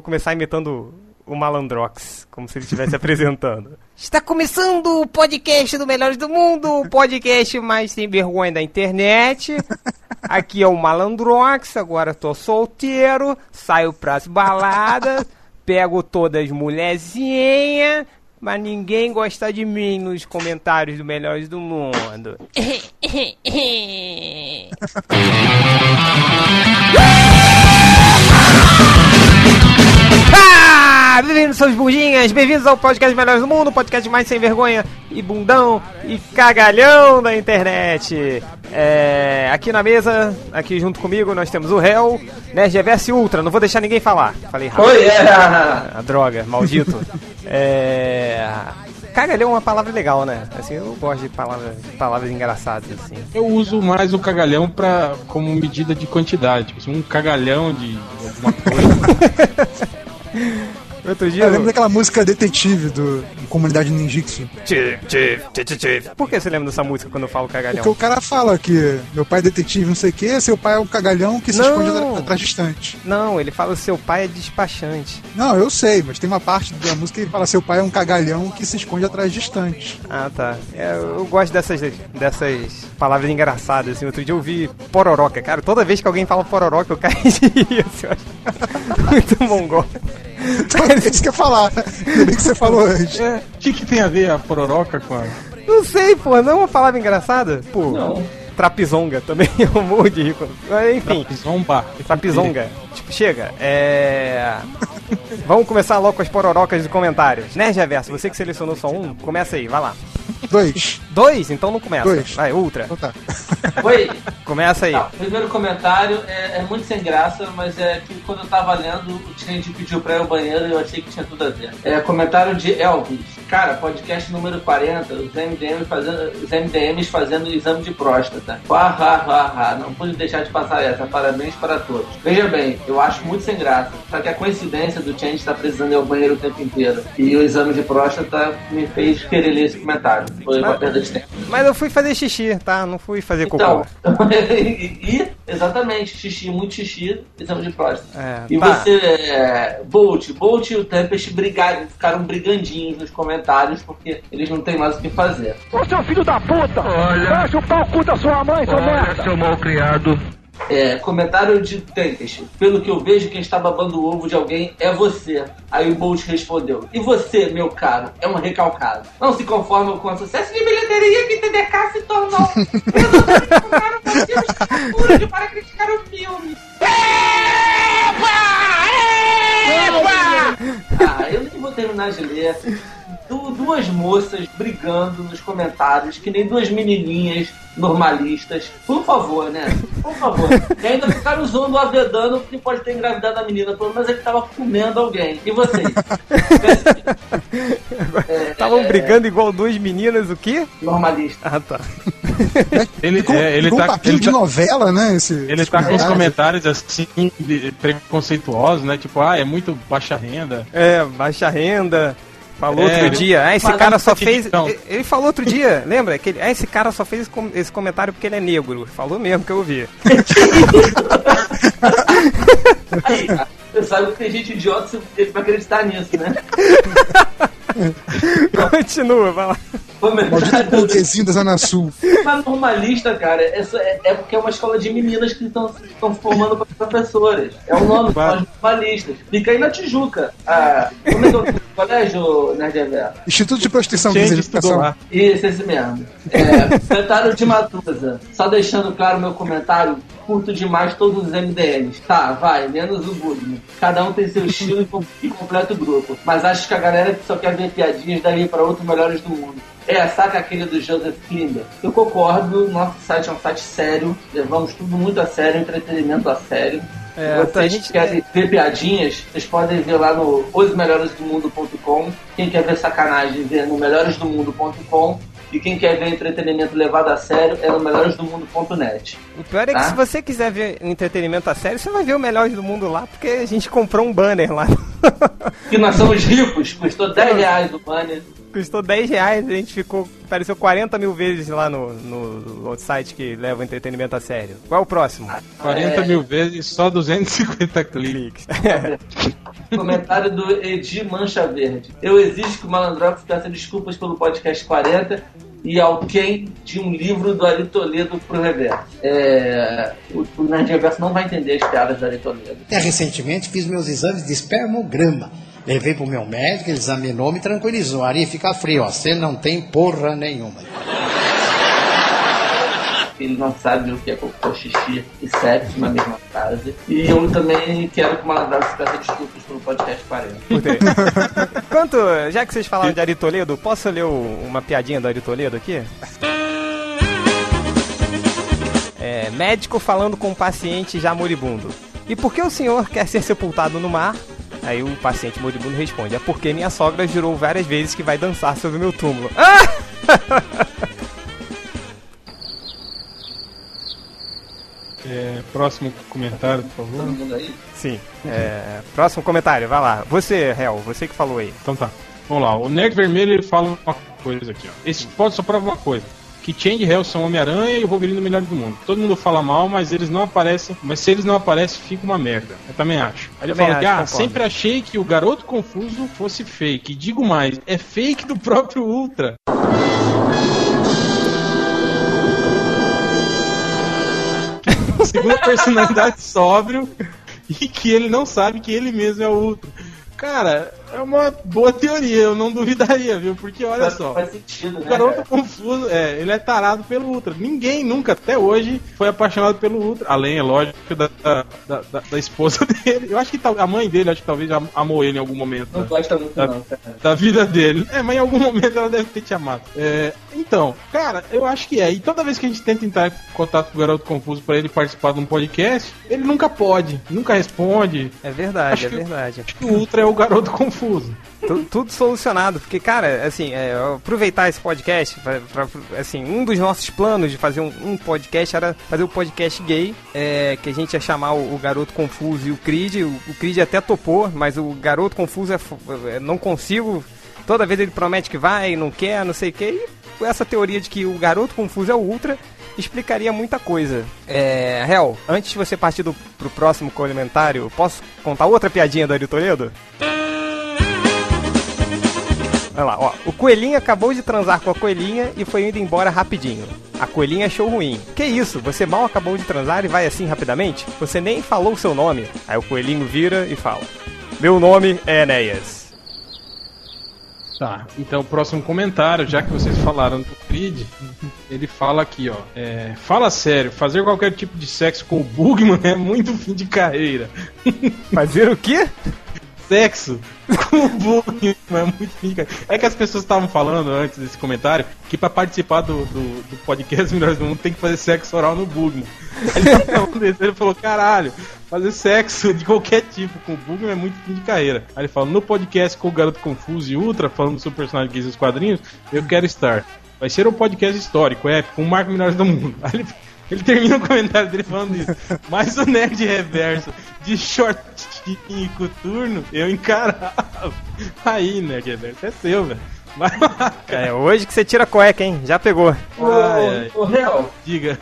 vou começar imitando o Malandrox, como se ele estivesse apresentando. Está começando o podcast do Melhores do Mundo, o podcast mais sem vergonha da internet. Aqui é o Malandrox, agora tô solteiro, saio pras baladas, pego todas as mulherzinhas, mas ninguém gosta de mim nos comentários do Melhores do Mundo. Ah, bem-vindos, seus bundinhas, bem-vindos ao podcast Melhores do Mundo, podcast mais sem vergonha e bundão e cagalhão da internet. É, aqui na mesa, aqui junto comigo, nós temos o réu, Nerd Reverse Ultra, não vou deixar ninguém falar. Falei rápido. Oi, é. A droga, maldito. é... Cagalhão é uma palavra legal, né? Assim, eu gosto de palavras, palavras engraçadas, assim. Eu uso mais o cagalhão pra, como medida de quantidade. Assim, um cagalhão de alguma coisa. 嗯 Outro dia. Eu lembro daquela música detetive do Comunidade Ninjitsu. Por que você lembra dessa música quando eu falo cagalhão? Porque o cara fala que meu pai é detetive, não sei o que, seu pai é um cagalhão que se Não. esconde atrás distante. Não, ele fala seu pai é despachante. Não, eu sei, mas tem uma parte da música que ele fala seu pai é um cagalhão que se esconde atrás distante. Ah, tá. É, eu gosto dessas, dessas palavras engraçadas, assim. Outro dia eu vi pororoca. Cara, toda vez que alguém fala pororoca, eu caio de rir, assim, muito mongol. Então é isso que eu ia falar. Bem que você falou antes. É, o que, que tem a ver a pororoca com a. Não sei, pô, não é uma palavra engraçada? Pô, Não. Trapizonga também, eu morro de rir. quando- Mas, Enfim, Zomba? trapizonga. Tipo, chega. É... Vamos começar logo com as pororocas de comentários. Nerd Reverso, você que selecionou só um, começa aí, vai lá. Dois. Dois? Então não começa. Dois. Vai, Ultra. Então tá. Oi. Começa aí. Tá, primeiro comentário é, é muito sem graça, mas é que quando eu tava lendo, o Change pediu pra ir ao banheiro e eu achei que tinha tudo a ver. É comentário de Elvis. Cara, podcast número 40, os MDMs fazendo, os MDMs fazendo exame de próstata. Ha, ha, ha, ha. Não pude deixar de passar essa. Parabéns para todos. Veja bem, eu acho muito sem graça. Só que a coincidência do Change estar precisando ir ao banheiro o tempo inteiro e o exame de próstata me fez querer ler esse comentário. Foi uma perda de tempo. Mas eu fui fazer xixi, tá? Não fui fazer Então, cocô. e, exatamente, xixi, muito xixi, exame de próstata. É, e tá. você, é, Bolt, Bolt e o Tempest brigaram, ficaram brigandinhos nos comentários porque eles não têm mais o que fazer. Ô seu filho da puta! Olha! Deixa o pau cu da sua mãe, seu merda! seu mal criado. É, comentário de Tempest. Pelo que eu vejo, quem está babando o ovo de alguém é você. Aí o Bolt respondeu: E você, meu caro, é um recalcado. Não se conforma com o sucesso de bilheteria que TDK se tornou. Motivo escuro para criticar o filme. Ah, eu nem vou terminar de ler. Du- duas moças brigando nos comentários, que nem duas menininhas normalistas. Por favor, né? Por favor. E ainda ficaram usando o Avedano, porque pode ter engravidado a menina, pelo menos ele tava comendo alguém. E vocês? Estavam brigando igual duas meninas, o quê? Normalista. Ah, tá. Ele, Com, é, ele com um tá. papinho Ele de tá, novela, né? Esse, ele esse tá com os comentário. comentários assim, preconceituosos, né? Tipo, ah, é muito baixa renda. É, baixa renda. Falou É, outro ele- dia, ah, esse cara só fez. Ele- falou outro dia, lembra? Que ele, ah, esse cara só fez esse com- esse comentário porque ele é negro. Falou mesmo que eu ouvi. Aí, você sabe que tem gente idiota que vai acreditar nisso, né? Continua, vai lá. Maldito Comentário burguesinho da Zona Sul. Mas normalista, cara, é, é porque é uma escola de meninas que estão se formando para professoras. É o nome, são as normalistas. Fica aí na Tijuca. Ah, como é que é o colégio, Nerd Reverso? Instituto de Prostituição de Educação. Isso, esse mesmo. É, comentário de Matusa. Só deixando claro meu comentário, curto demais todos os MDMs. Tá, vai, menos o Goodman. Cada um tem seu estilo e com- e completa o grupo. Mas acho que a galera que só quer ver piadinhas daria para outros melhores do mundo. É, saca aquele do Joseph Klinger? Eu concordo, nosso site é um site sério, levamos tudo muito a sério, entretenimento a sério. É, Se vocês tá, a gente- querem ver piadinhas, vocês podem ver lá no osmelhoresdomundo.com. Quem quer ver sacanagem, vê no melhoresdomundo.com. E quem quer ver entretenimento levado a sério é no melhoresdomundo.net. O pior é que Tá? se você quiser ver entretenimento a sério, você vai ver o Melhores do Mundo lá, porque a gente comprou um banner lá. E nós somos ricos, custou 10 reais o banner. Custou 10 reais, a gente ficou. Apareceu 40 mil vezes lá no, no, site que leva o entretenimento a sério. Qual é o próximo? 40 é... mil vezes, só 250 cliques. Comentário do Edi Mancha Verde. Eu exijo que o Malandrox peça desculpas pelo podcast 40 e alguém de um livro do Ari Toledo pro reverso. É, o, o Nerd Reverso não vai entender as piadas do Ari Toledo. Até recentemente fiz meus exames de espermograma. Levei pro meu médico, ele examinou, me tranquilizou. Ari, fica frio, ó. Você não tem porra nenhuma. Ele não sabe o que é cocô, xixi e sexo na mesma frase. E eu também quero que o Malandrado se peça desculpas pelo podcast 40. Quanto, já que vocês falaram de Ari Toledo, posso ler uma piadinha do Ari Toledo aqui? É, médico falando com um paciente já moribundo. E por que o senhor quer ser sepultado no mar Aí o paciente moribundo responde: É porque minha sogra jurou várias vezes que vai dançar sobre meu túmulo. É, próximo comentário, por favor. Todo mundo aí? Sim. É, próximo comentário, vai lá. Você, Hel, você que falou aí. Então tá. Vamos lá. O Nerd Vermelho ele fala uma coisa aqui, ó. Esse pode só provar uma coisa que Change Hell são Homem-Aranha e o Wolverine melhor do mundo. Todo mundo fala mal, mas eles não aparecem. Mas se eles não aparecem, fica uma merda. Eu também acho. Aí ele fala que, ah, sempre achei que o Garoto Confuso fosse fake. Digo mais, é fake do próprio Ultra. Segunda personalidade sóbrio e que ele não sabe que ele mesmo é o Ultra. Cara, é uma boa teoria, eu não duvidaria, viu? Porque olha só. Faz sentido, né? O garoto confuso, é, ele é tarado pelo Ultra. Ninguém nunca, até hoje, foi apaixonado pelo Ultra. Além, é lógico, da, da, da, da esposa dele. Eu acho que a mãe dele, acho que talvez amou ele em algum momento. Não gosta muito, da, não. Da vida dele. É, mas em algum momento ela deve ter te amado. É, então, cara, eu acho que é. E toda vez que a gente tenta entrar em contato com o garoto confuso para ele participar de um podcast, ele nunca pode, nunca responde. É verdade, acho é que, verdade. Acho que o Ultra é o garoto confuso confuso. tudo, tudo solucionado, porque, cara, assim, é, aproveitar esse podcast, pra, pra, assim, um dos nossos planos de fazer um, um podcast era fazer o um podcast gay, é, que a gente ia chamar o, o, Garoto Confuso e o Creed, o, o Creed até topou, mas o Garoto Confuso é, é, não consigo, toda vez ele promete que vai, não quer, não sei o que, e essa teoria de que o Garoto Confuso é o Ultra, explicaria muita coisa. É, Hel, antes de você partir do, pro próximo comentário, posso contar outra piadinha do Ari Toledo? Olha lá, ó. O coelhinho acabou de transar com a coelhinha e foi indo embora rapidinho. A coelhinha achou ruim. Que isso? Você mal acabou de transar e vai assim rapidamente? Você nem falou o seu nome. Aí o coelhinho vira e fala: Meu nome é Enéas. Tá, então o próximo comentário, já que vocês falaram do Creed, ele fala aqui, ó. É, fala sério, fazer qualquer tipo de sexo com o Bugman é muito fim de carreira. Fazer o quê? Sexo com o Bugman é muito pica. É que as pessoas estavam falando antes desse comentário que para participar do, do, do podcast Melhores do Mundo tem que fazer sexo oral no Bugman. Ele, ele falou, caralho, fazer sexo de qualquer tipo com o Bugman é muito fim de carreira. Aí ele fala, no podcast com o Garoto Confuso e Ultra, falando sobre personagem gays e os quadrinhos, eu quero estar. Vai ser um podcast histórico, épico, um marco Melhores do Mundo. Aí ele ele termina o comentário dele falando isso. Mas o nerd reverso de shortinho e coturno, eu encarava. Aí, nerd reverso, é seu, velho. É hoje que você tira a cueca, hein? Já pegou. Ô, ô, Real. Diga.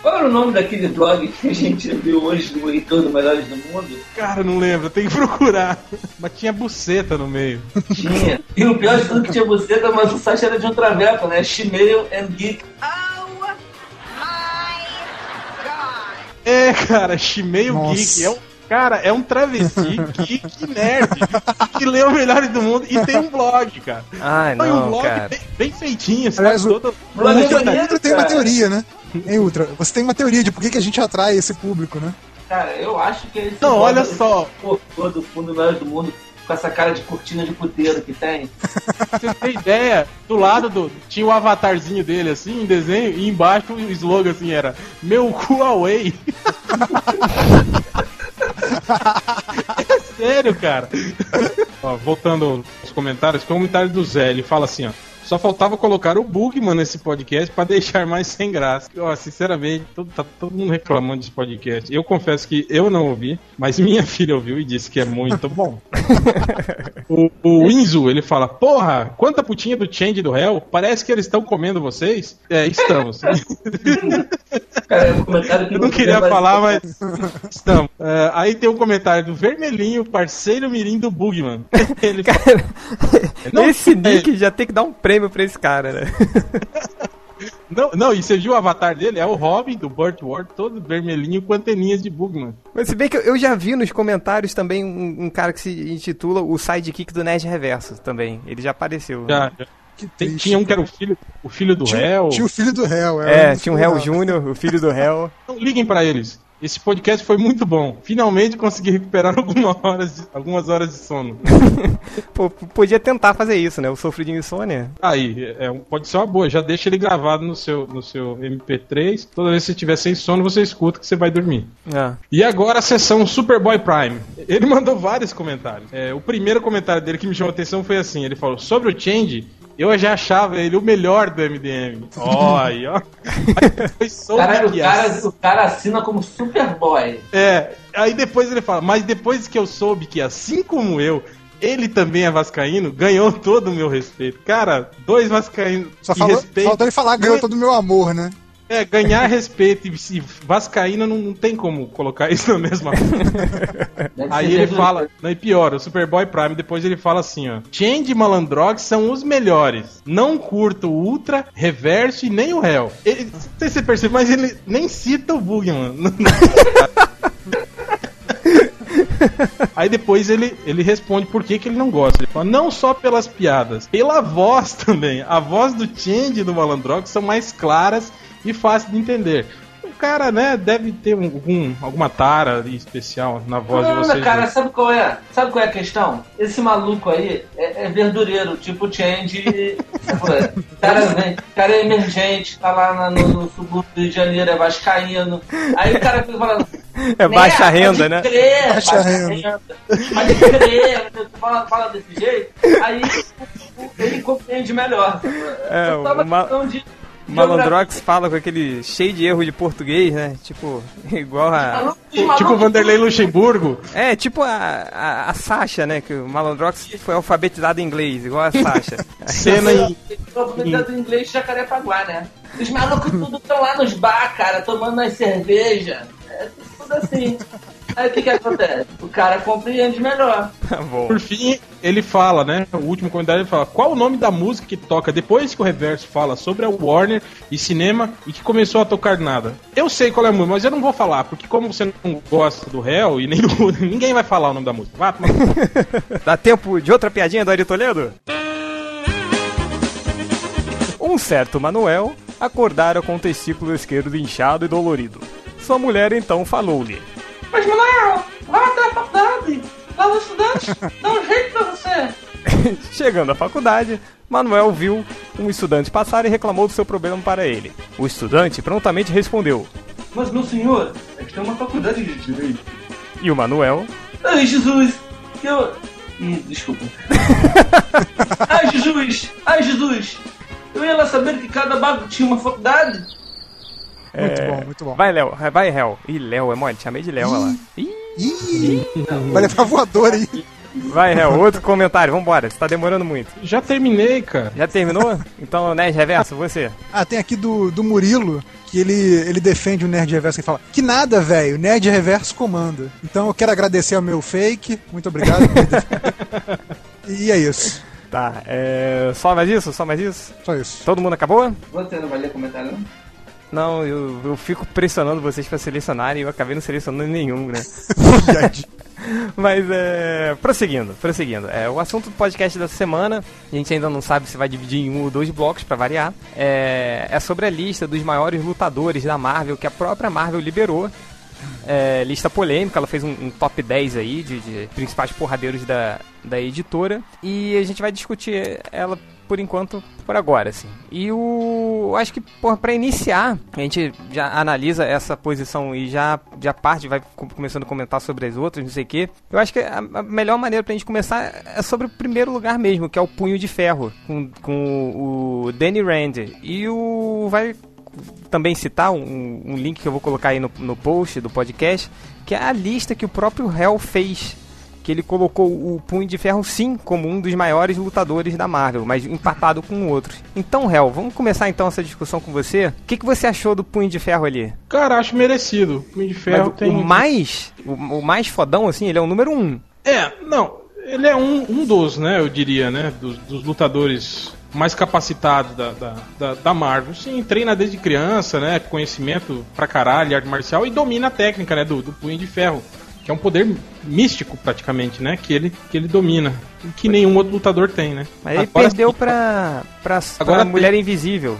Qual era o nome daquele blog que a gente viu hoje no Heitor do Melhores do Mundo? Cara, não lembro, tem que procurar. Mas tinha buceta no meio. Tinha. E o pior de tudo que tinha buceta, mas o site era de um traveco, né? Shemale and Geek. É, cara, Shimeio Geek é um Cara, é um travesti geek nerd que lê o Melhores do Mundo e tem um blog, cara. Ai, não, um blog cara. Bem, bem feitinho, sabe? Aliás, o, todo... o, o Ultra, tem uma teoria, né? Hein, Ultra? Você tem uma teoria de por que, que a gente atrai esse público, né? Cara, eu acho que esse Não, olha só. do fundo Melhores do Mundo com essa cara de cortina de puteiro que tem. Você tem ideia? Do lado do. Tinha o avatarzinho dele assim, em desenho, e embaixo o slogan assim era Meu cu away. é sério, cara. ó, voltando aos comentários, o comentário do Zé, ele fala assim, ó. Só faltava colocar o Bugman nesse podcast pra deixar mais sem graça. Ó, sinceramente, todo, tá todo mundo reclamando desse podcast. Eu confesso que eu não ouvi, mas minha filha ouviu e disse que é muito bom. o, o Inzu, ele fala: Porra, quanta putinha do Change do Hell? Parece que eles estão comendo vocês? É, estamos. Cara, é um comentário que Eu não queria falar, mas estamos. É, aí tem um comentário do Vermelhinho, parceiro mirim do Bugman. Ele Cara, Não, esse é- nick já tem que dar um prêmio pra esse cara, né? não, não, e você viu o avatar dele? É o Robin do Burt Ward, todo vermelhinho com anteninhas de Bugman. Mas se bem que eu- eu já vi nos comentários também um, um cara que se intitula o sidekick do Nerd Reverso também. Ele já apareceu. Já, já. Que Tem- triste, tinha um que era o filho, o filho do Tinha, réu. tinha o filho do réu. era É, um tinha um do Júnior, o filho do Hell. Então, liguem pra eles. Esse podcast foi muito bom. Finalmente consegui recuperar algumas horas de, algumas horas de sono. Pô, podia tentar fazer isso, né? Eu sofro de insônia. Aí, é, pode ser uma boa. Já deixa ele gravado no seu, no seu MP3. Toda vez que você estiver sem sono, você escuta que você vai dormir. Ah. E agora a sessão Superboy Prime. Ele mandou vários comentários. É, o primeiro comentário dele que me chamou a atenção foi assim: ele falou, sobre o Change, eu já achava ele o melhor do MDM. Ó, aí, ó. Aí depois soube Caralho, o que cara, o cara assina como Superboy. É, aí depois ele fala, mas depois que eu soube que assim como eu, ele também é vascaíno, ganhou todo o meu respeito. Cara, dois vascaínos Só falou, faltou ele falar, ganhou todo o meu amor, né? É, ganhar respeito e se vascaíno não, não tem como colocar isso na mesma Aí ele fala, não, e pior, o Superboy Prime, depois ele fala assim, ó. Change e Malandrox são os melhores. Não curto o Ultra, Reverso e nem o Hell. Ele, não sei se você percebe, mas ele nem cita o Bugman. Aí depois ele, ele responde por que, que ele não gosta. Ele fala, não só pelas piadas, pela voz também. A voz do Change e do Malandrox são mais claras e fáceis de entender. O cara, né, deve ter um- algum, alguma tara ali especial na voz de Não, vocês. cara, dois. sabe qual é? Sabe qual é a questão? Esse maluco aí é, é verdureiro, tipo Change. cara, vem, cara é emergente, tá lá na- no, no subúrbio do Rio de Janeiro, é vascaíno. Aí o cara fica falando. É baixa "Né, renda, pode né? Crer, Baixa baixa, renda. renda. Pode crer, tu fala, fala desse jeito, aí ele compreende melhor. É, Eu tava o ma- questão de- Malandrox fala com aquele cheio de erro de português, né? Tipo, igual a. Tipo o Vanderlei Luxemburgo. É, tipo a, a, a Sasha, né? Que o Malandrox foi alfabetizado em inglês, igual a Sasha. Cena em. do inglês de Jacarepaguá, né? Os malucos tudo estão lá nos bar, cara, tomando as cerveja. É tudo assim. Aí o que que acontece? O cara compreende melhor. Bom. Por fim, ele fala, né? O último comentário ele fala: qual o nome da música que toca depois que o Reverso fala sobre a Warner e cinema e que começou a tocar nada? Eu sei qual é a música, mas eu não vou falar, porque como você não gosta do réu e nem do. ninguém vai falar o nome da música. Vá, toma- Dá tempo de outra piadinha do Ari Toledo? Um certo Manuel acordara com o testículo esquerdo inchado e dolorido. Sua mulher então falou-lhe: Mas, Manuel, vai até a faculdade. Lá os estudantes dá um jeito pra você. Chegando à faculdade, Manuel viu um estudante passar e reclamou do seu problema para ele. O estudante prontamente respondeu, Mas, meu senhor, é que tem uma faculdade de direito. e o Manuel, Ai, Jesus, eu... Ih, desculpa. Ai, Jesus, ai, Jesus. Eu ia lá saber que cada bago tinha uma faculdade. Muito É. bom, muito bom. vai Léo, vai Léo. Ih, Léo é mole, chamei de Léo olha lá. Ih, Ih, vai levar voador aí. vai Léo, outro comentário, vambora, você tá demorando muito. Já terminei, cara. Já terminou? Então, Nerd Reverso, você. Ah, tem aqui do, do Murilo, que ele, ele defende o Nerd Reverso e fala: Que nada, velho, Nerd Reverso comanda. Então eu quero agradecer ao meu fake, muito obrigado. e é isso, Tá, é... Só mais isso? Só mais isso? só isso. Todo mundo acabou? Você não vai ler comentário, não? Não, eu, eu fico pressionando vocês pra selecionarem e eu acabei não selecionando nenhum, né? Mas é. Prosseguindo, prosseguindo. É, o assunto do podcast dessa semana, a gente ainda não sabe se vai dividir em um ou dois blocos pra variar. É, é sobre a lista dos maiores lutadores da Marvel que a própria Marvel liberou. É, lista polêmica, ela fez um, um top 10 aí de, de principais porradeiros da, da editora. E a gente vai discutir ela por enquanto, por agora, assim. E o. Acho que, porra, pra iniciar, a gente já analisa essa posição e já, já parte, vai co- começando a comentar sobre as outras, não sei o quê. Eu acho que a, a melhor maneira pra gente começar é sobre o primeiro lugar mesmo, que é o Punho de Ferro, com, com o Danny Rand. E o. Vai também citar um, um link que eu vou colocar aí no, no post do podcast, que é a lista que o próprio Hell fez. Que ele colocou o Punho de Ferro, sim, como um dos maiores lutadores da Marvel, mas empatado com outros. Então, Hell, vamos começar então essa discussão com você. O que, que você achou do Punho de Ferro ali? Cara, acho merecido. O Punho de Ferro Mas tem. O mais, o, o mais fodão, assim, ele é o número um. É, não. Ele é um, um dos, né, eu diria, né? Dos, dos lutadores mais capacitados da, da, da, da Marvel. Sim, treina desde criança, né? Conhecimento pra caralho, arte marcial, e domina a técnica, né? Do, do punho de ferro. Que é um poder místico, praticamente, né? Que ele, que ele domina. e Que nenhum outro lutador tem, né? Mas ele Agora perdeu pra, pra, Agora pra tem- Mulher Invisível.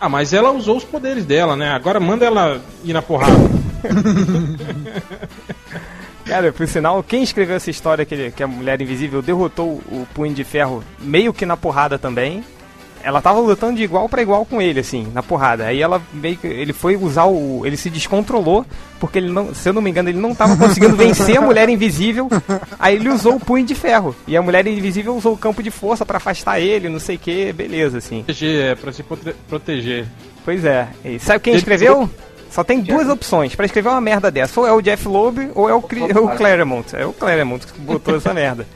Ah, mas ela usou os poderes dela, né? Agora manda ela ir na porrada. Cara, por sinal, quem escreveu essa história que, ele- que a Mulher Invisível derrotou o Punho de Ferro meio que na porrada também. Ela tava lutando de igual pra igual com ele, assim, na porrada. Aí ela meio que. Ele foi usar o. Ele se descontrolou, porque ele não. Se eu não me engano, ele não tava conseguindo vencer a Mulher Invisível. Aí ele usou o punho de ferro. E a Mulher Invisível usou o campo de força pra afastar ele, não sei o que, beleza, assim. proteger, é, pra se prote- proteger. Pois é. E sabe quem escreveu? Só tem duas opções pra escrever uma merda dessa. Ou é o Jeff Loeb ou é o, Cri- é o Claremont. É o Claremont que botou essa merda.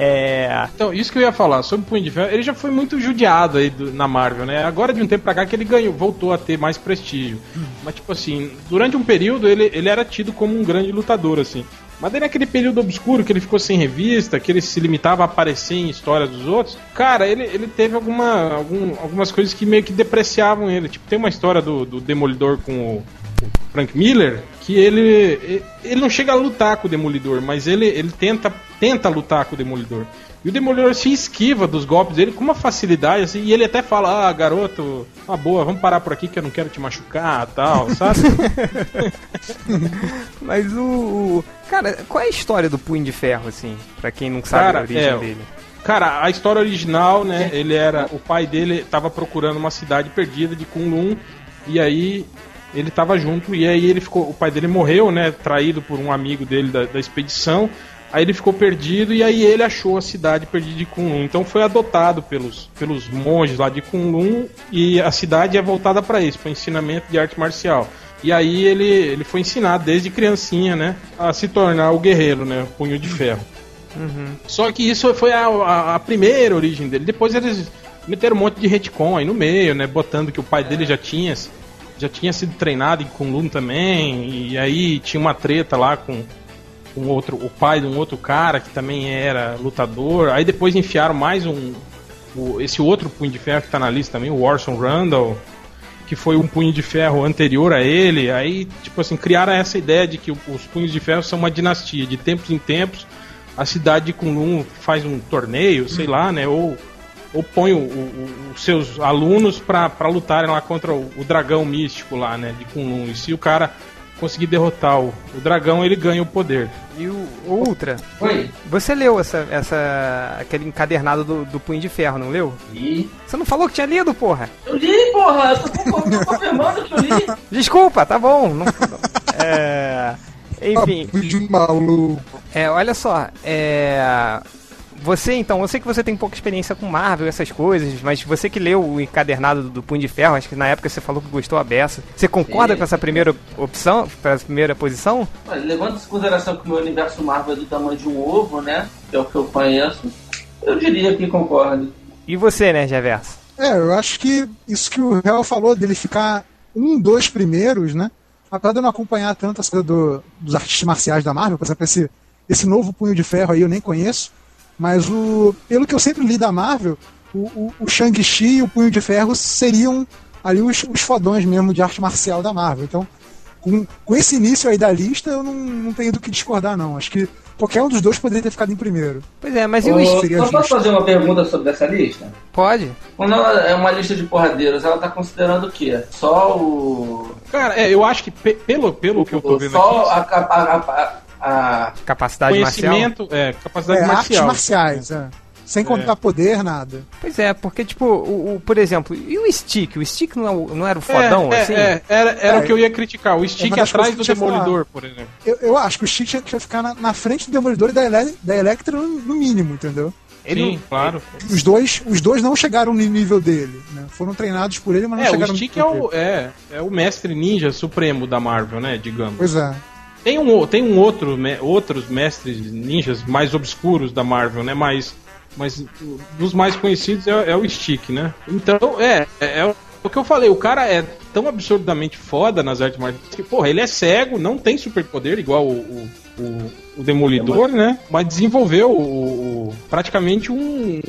É. Então, isso que eu ia falar sobre o Punho de Ferro, ele já foi muito judiado aí do- na Marvel, né? Agora de um tempo pra cá que ele ganhou, voltou a ter mais prestígio. Mas, tipo assim, durante um período ele, ele era tido como um grande lutador, assim. Mas daí naquele período obscuro que ele ficou sem revista, que ele se limitava a aparecer em histórias dos outros, cara, ele, ele teve alguma, algum- algumas coisas que meio que depreciavam ele. Tipo, tem uma história do, do Demolidor com o, Frank Miller, que ele ele não chega a lutar com o Demolidor, mas ele, ele tenta, tenta lutar com o Demolidor. E o Demolidor se esquiva dos golpes dele com uma facilidade, assim, e ele até fala, ah, garoto, uma boa, vamos parar por aqui que eu não quero te machucar tal, sabe? Mas o, o- Cara, qual é a história do Punho de Ferro, assim? Pra quem não sabe Cara, a origem é, dele. Cara, a história original, né? Ele era. O pai dele tava procurando uma cidade perdida de Kunlun. E aí ele tava junto. E aí ele ficou. O pai dele morreu, né? Traído por um amigo dele da, da expedição. Aí ele ficou perdido e aí ele achou a cidade perdida de Kunlun. Então foi adotado pelos, pelos monges lá de Kunlun e a cidade é voltada para isso, para ensinamento de arte marcial. E aí ele, ele foi ensinado desde criancinha, né, a se tornar o guerreiro, né, o punho de ferro. Só que isso foi a, a- a primeira origem dele. Depois eles meteram um monte de retcon aí no meio, né? Botando que o pai dele já tinha, já tinha sido treinado em Kunlun também. E aí tinha uma treta lá com, com outro, o pai de um outro cara que também era lutador. Aí depois enfiaram mais um. o- esse outro punho de ferro que tá na lista também, o Orson Randall. Que foi um punho de ferro anterior a ele. Aí, tipo assim, criaram essa ideia de que os punhos de ferro são uma dinastia. De tempos em tempos, a cidade de Kunlun faz um torneio, sei lá, né? Ou, ou põe o- o- os seus alunos pra pra lutarem lá contra o, o dragão místico lá, né? De Kunlun. E se o cara conseguir derrotar o, o dragão, ele ganha o poder. E o o Ultra, Oi. você leu essa, essa, aquele encadernado do, do Punho de Ferro, não leu? Li. Você não falou que tinha lido, porra? Eu li, porra! Eu tô, confirmando que eu li. Desculpa, tá bom. Não, é, enfim, Papo de maluco. é, olha só, é, você então, eu sei que você tem pouca experiência com Marvel, essas coisas, mas você que leu o encadernado do, do Punho de Ferro, acho que na época você falou que gostou a beça. Você concorda Sim. com essa primeira opção, com essa primeira posição? Olha, levando em consideração que o meu universo Marvel é do tamanho de um ovo, né? Que é o que eu conheço, eu diria que concordo. E você, né, Geverso? É, eu acho que isso que o Real falou, dele ficar um, dois primeiros, né? Apesar de eu não acompanhar tanto coisa do, dos artistas marciais da Marvel, por exemplo, esse, esse novo punho de ferro aí eu nem conheço, mas o, pelo que eu sempre li da Marvel, o, o, o Shang-Chi e o punho de ferro seriam ali os, os fodões mesmo de arte marcial da Marvel. Então, com, com esse início aí da lista, eu não, não tenho do que discordar, não. Acho que qualquer um dos dois poderia ter ficado em primeiro. Pois é, mas e o eu posso fazer uma pergunta sobre essa lista? Pode? Quando ela é uma lista de porradeiros, ela tá considerando o quê? Só o. Cara, é, eu acho que pe- pelo, pelo que eu tô vendo só aqui, a, a, a, a, Capacidade marcial? conhecimento, é, capacidade É, artes marcial. marciais, é. Sem contar poder, nada. Pois é, porque, tipo, o, o- por exemplo, e o Stick? O Stick não, é o- não era o fodão, é, assim? é, era era É, o que eu ia criticar. O stick atrás do. Demolidor, por exemplo. Eu, eu acho que o Stick tinha que ficar na, na frente do Demolidor e da, Ele da Electra no, no mínimo, entendeu? Ele Sim, não- claro. Os dois, os dois não chegaram no nível dele, né? Foram treinados por ele, mas não É, o chegaram Stick no é nível o, dele. é, é o mestre ninja supremo da Marvel, né? Digamos. Pois é. Tem um, o- tem um outro, me- outros mestres ninjas mais obscuros da Marvel, né? Mas, mas dos mais conhecidos é, é o Stick, né? Então, é, é, é o que eu falei, o cara é tão absurdamente foda nas artes marciais que, porra, ele é cego, não tem superpoder igual o, o, o- o Demolidor, né? Mas desenvolveu o, o- praticamente um,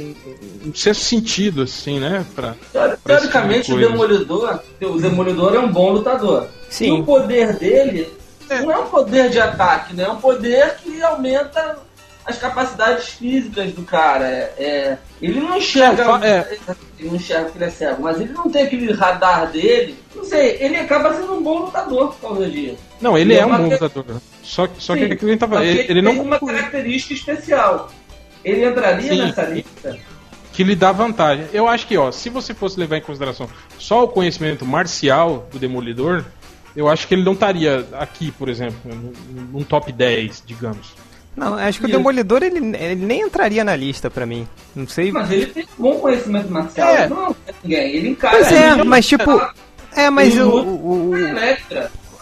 um sexto sentido, assim, né? Pra, pra esse Teoricamente, tipo o. Demolidor, o Demolidor é um bom lutador. Sim. E o poder dele não é um poder de ataque, né? É um poder que aumenta as capacidades físicas do cara. É, é- ele não enxerga. É. Ele não enxerga que ele é cego, mas ele não tem aquele radar dele. Não sei, ele acaba sendo um bom lutador por causa disso. Não, ele E é é um bom lutador. Só, que- só que Sim, aquilo gente tava. Ele, ele não tem uma característica especial. Ele entraria Sim. nessa lista. que lhe dá vantagem. Eu acho que, ó, se você fosse levar em consideração só o conhecimento marcial do Demolidor, eu acho que ele não estaria aqui, por exemplo, num, top 10, digamos. Não, acho que o Isso. Demolidor ele, ele nem entraria na lista pra mim. Não sei. Mas ele tem um bom conhecimento marcial. É. Não é ninguém. Ele encara. Pois é, ele mas tipo. É, mas o. o- o-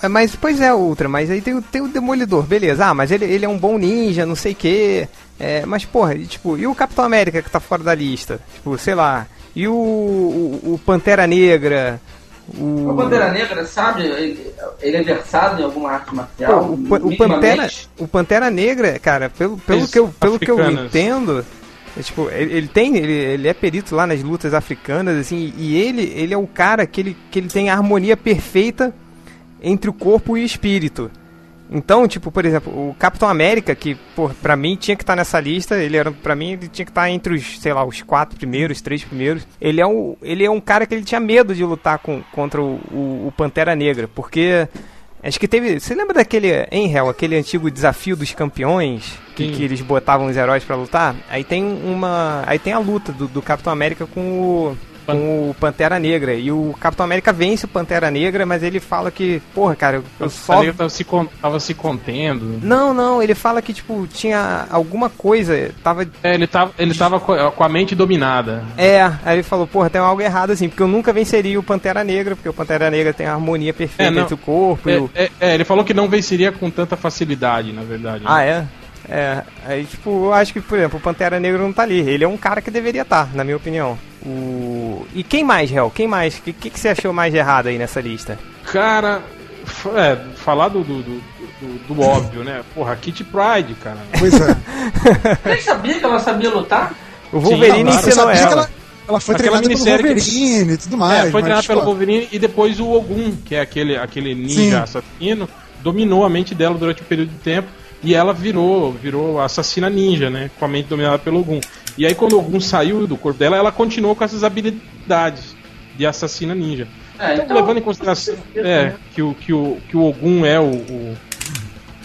é, mas, pois é, Ultra, mas aí tem, o- tem o Demolidor, beleza. Ah, mas ele, ele é um bom ninja, não sei o quê. É, mas, porra, e, tipo, e o Capitão América que tá fora da lista? Tipo, sei lá. E o, o, o Pantera Negra? O, O Pantera Negra, sabe? Ele, ele é versado em alguma arte marcial. Pô, o, o Pantera, o Pantera Negra, cara, pelo, pelo, que, eu, pelo que eu entendo, é, tipo, ele, ele tem, ele, ele é perito lá nas lutas africanas, assim, e ele, ele é o cara que ele, que ele tem a harmonia perfeita entre o corpo e o espírito. Então, tipo, por exemplo, o Capitão América, que, pô, pra mim tinha que estar nessa lista, ele era, pra mim, ele tinha que estar entre os, sei lá, os quatro primeiros, três primeiros. Ele é um, ele é um cara que ele tinha medo de lutar com, contra o, o, o Pantera Negra, porque acho que teve, você lembra daquele, em Hell, aquele antigo desafio dos campeões, que, que eles botavam os heróis pra lutar? Aí tem uma, aí tem a luta do, do Capitão América com o com o Pantera Negra. E o Capitão América vence o Pantera Negra, mas ele fala que, porra, cara, eu, eu só Ele tava se, con- tava se contendo. não, não, ele fala que, tipo, tinha alguma coisa, tava... É, ele tava, ele tava co- com a mente dominada. É, aí ele falou, porra, tem algo errado assim, porque eu nunca venceria o Pantera Negra, porque o Pantera Negra tem a harmonia perfeita É, não. entre o corpo e É, o... é, é, ele falou que não venceria com tanta facilidade, na verdade. né? Ah, é? É, aí, tipo, eu acho que, por exemplo, o Pantera Negra não tá ali. Ele é um cara que deveria estar, na minha opinião. O... E quem mais, Hel? Quem mais? O que, que, que você achou mais errado aí nessa lista? Cara, é, falar do, do, do, do- do óbvio, né? Porra, Kitty Pride, cara. Pois é. Nem sabia que ela sabia lutar. O Wolverine claro. Eu ensinou ela. que ela, ela foi Aquela treinada pelo Wolverine e tudo mais. é, foi mas, treinado pelo pô, Wolverine e depois o Ogum, que é aquele, aquele ninja Sim. assassino, dominou a mente dela durante um período de tempo e ela virou, virou assassina ninja, né? Com a mente dominada pelo Ogum. E aí quando o Ogum saiu do corpo dela, ela continuou com essas habilidades de assassina ninja. É, Então, então, levando em consideração é, que, o, que, o, que o Ogum é o, o-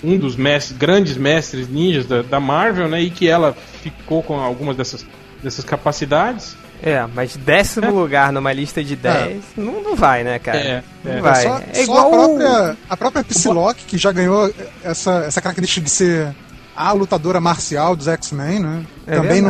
um dos mestres, grandes mestres ninjas da, da Marvel, né? E que ela ficou com algumas dessas, dessas capacidades. É, mas décimo É. lugar numa lista de 10 não, não vai, né, cara? É, é. Não vai. Só, é só igual a o- própria, a própria Psylocke, que já ganhou essa, essa característica de ser a lutadora marcial dos X-Men, né? É também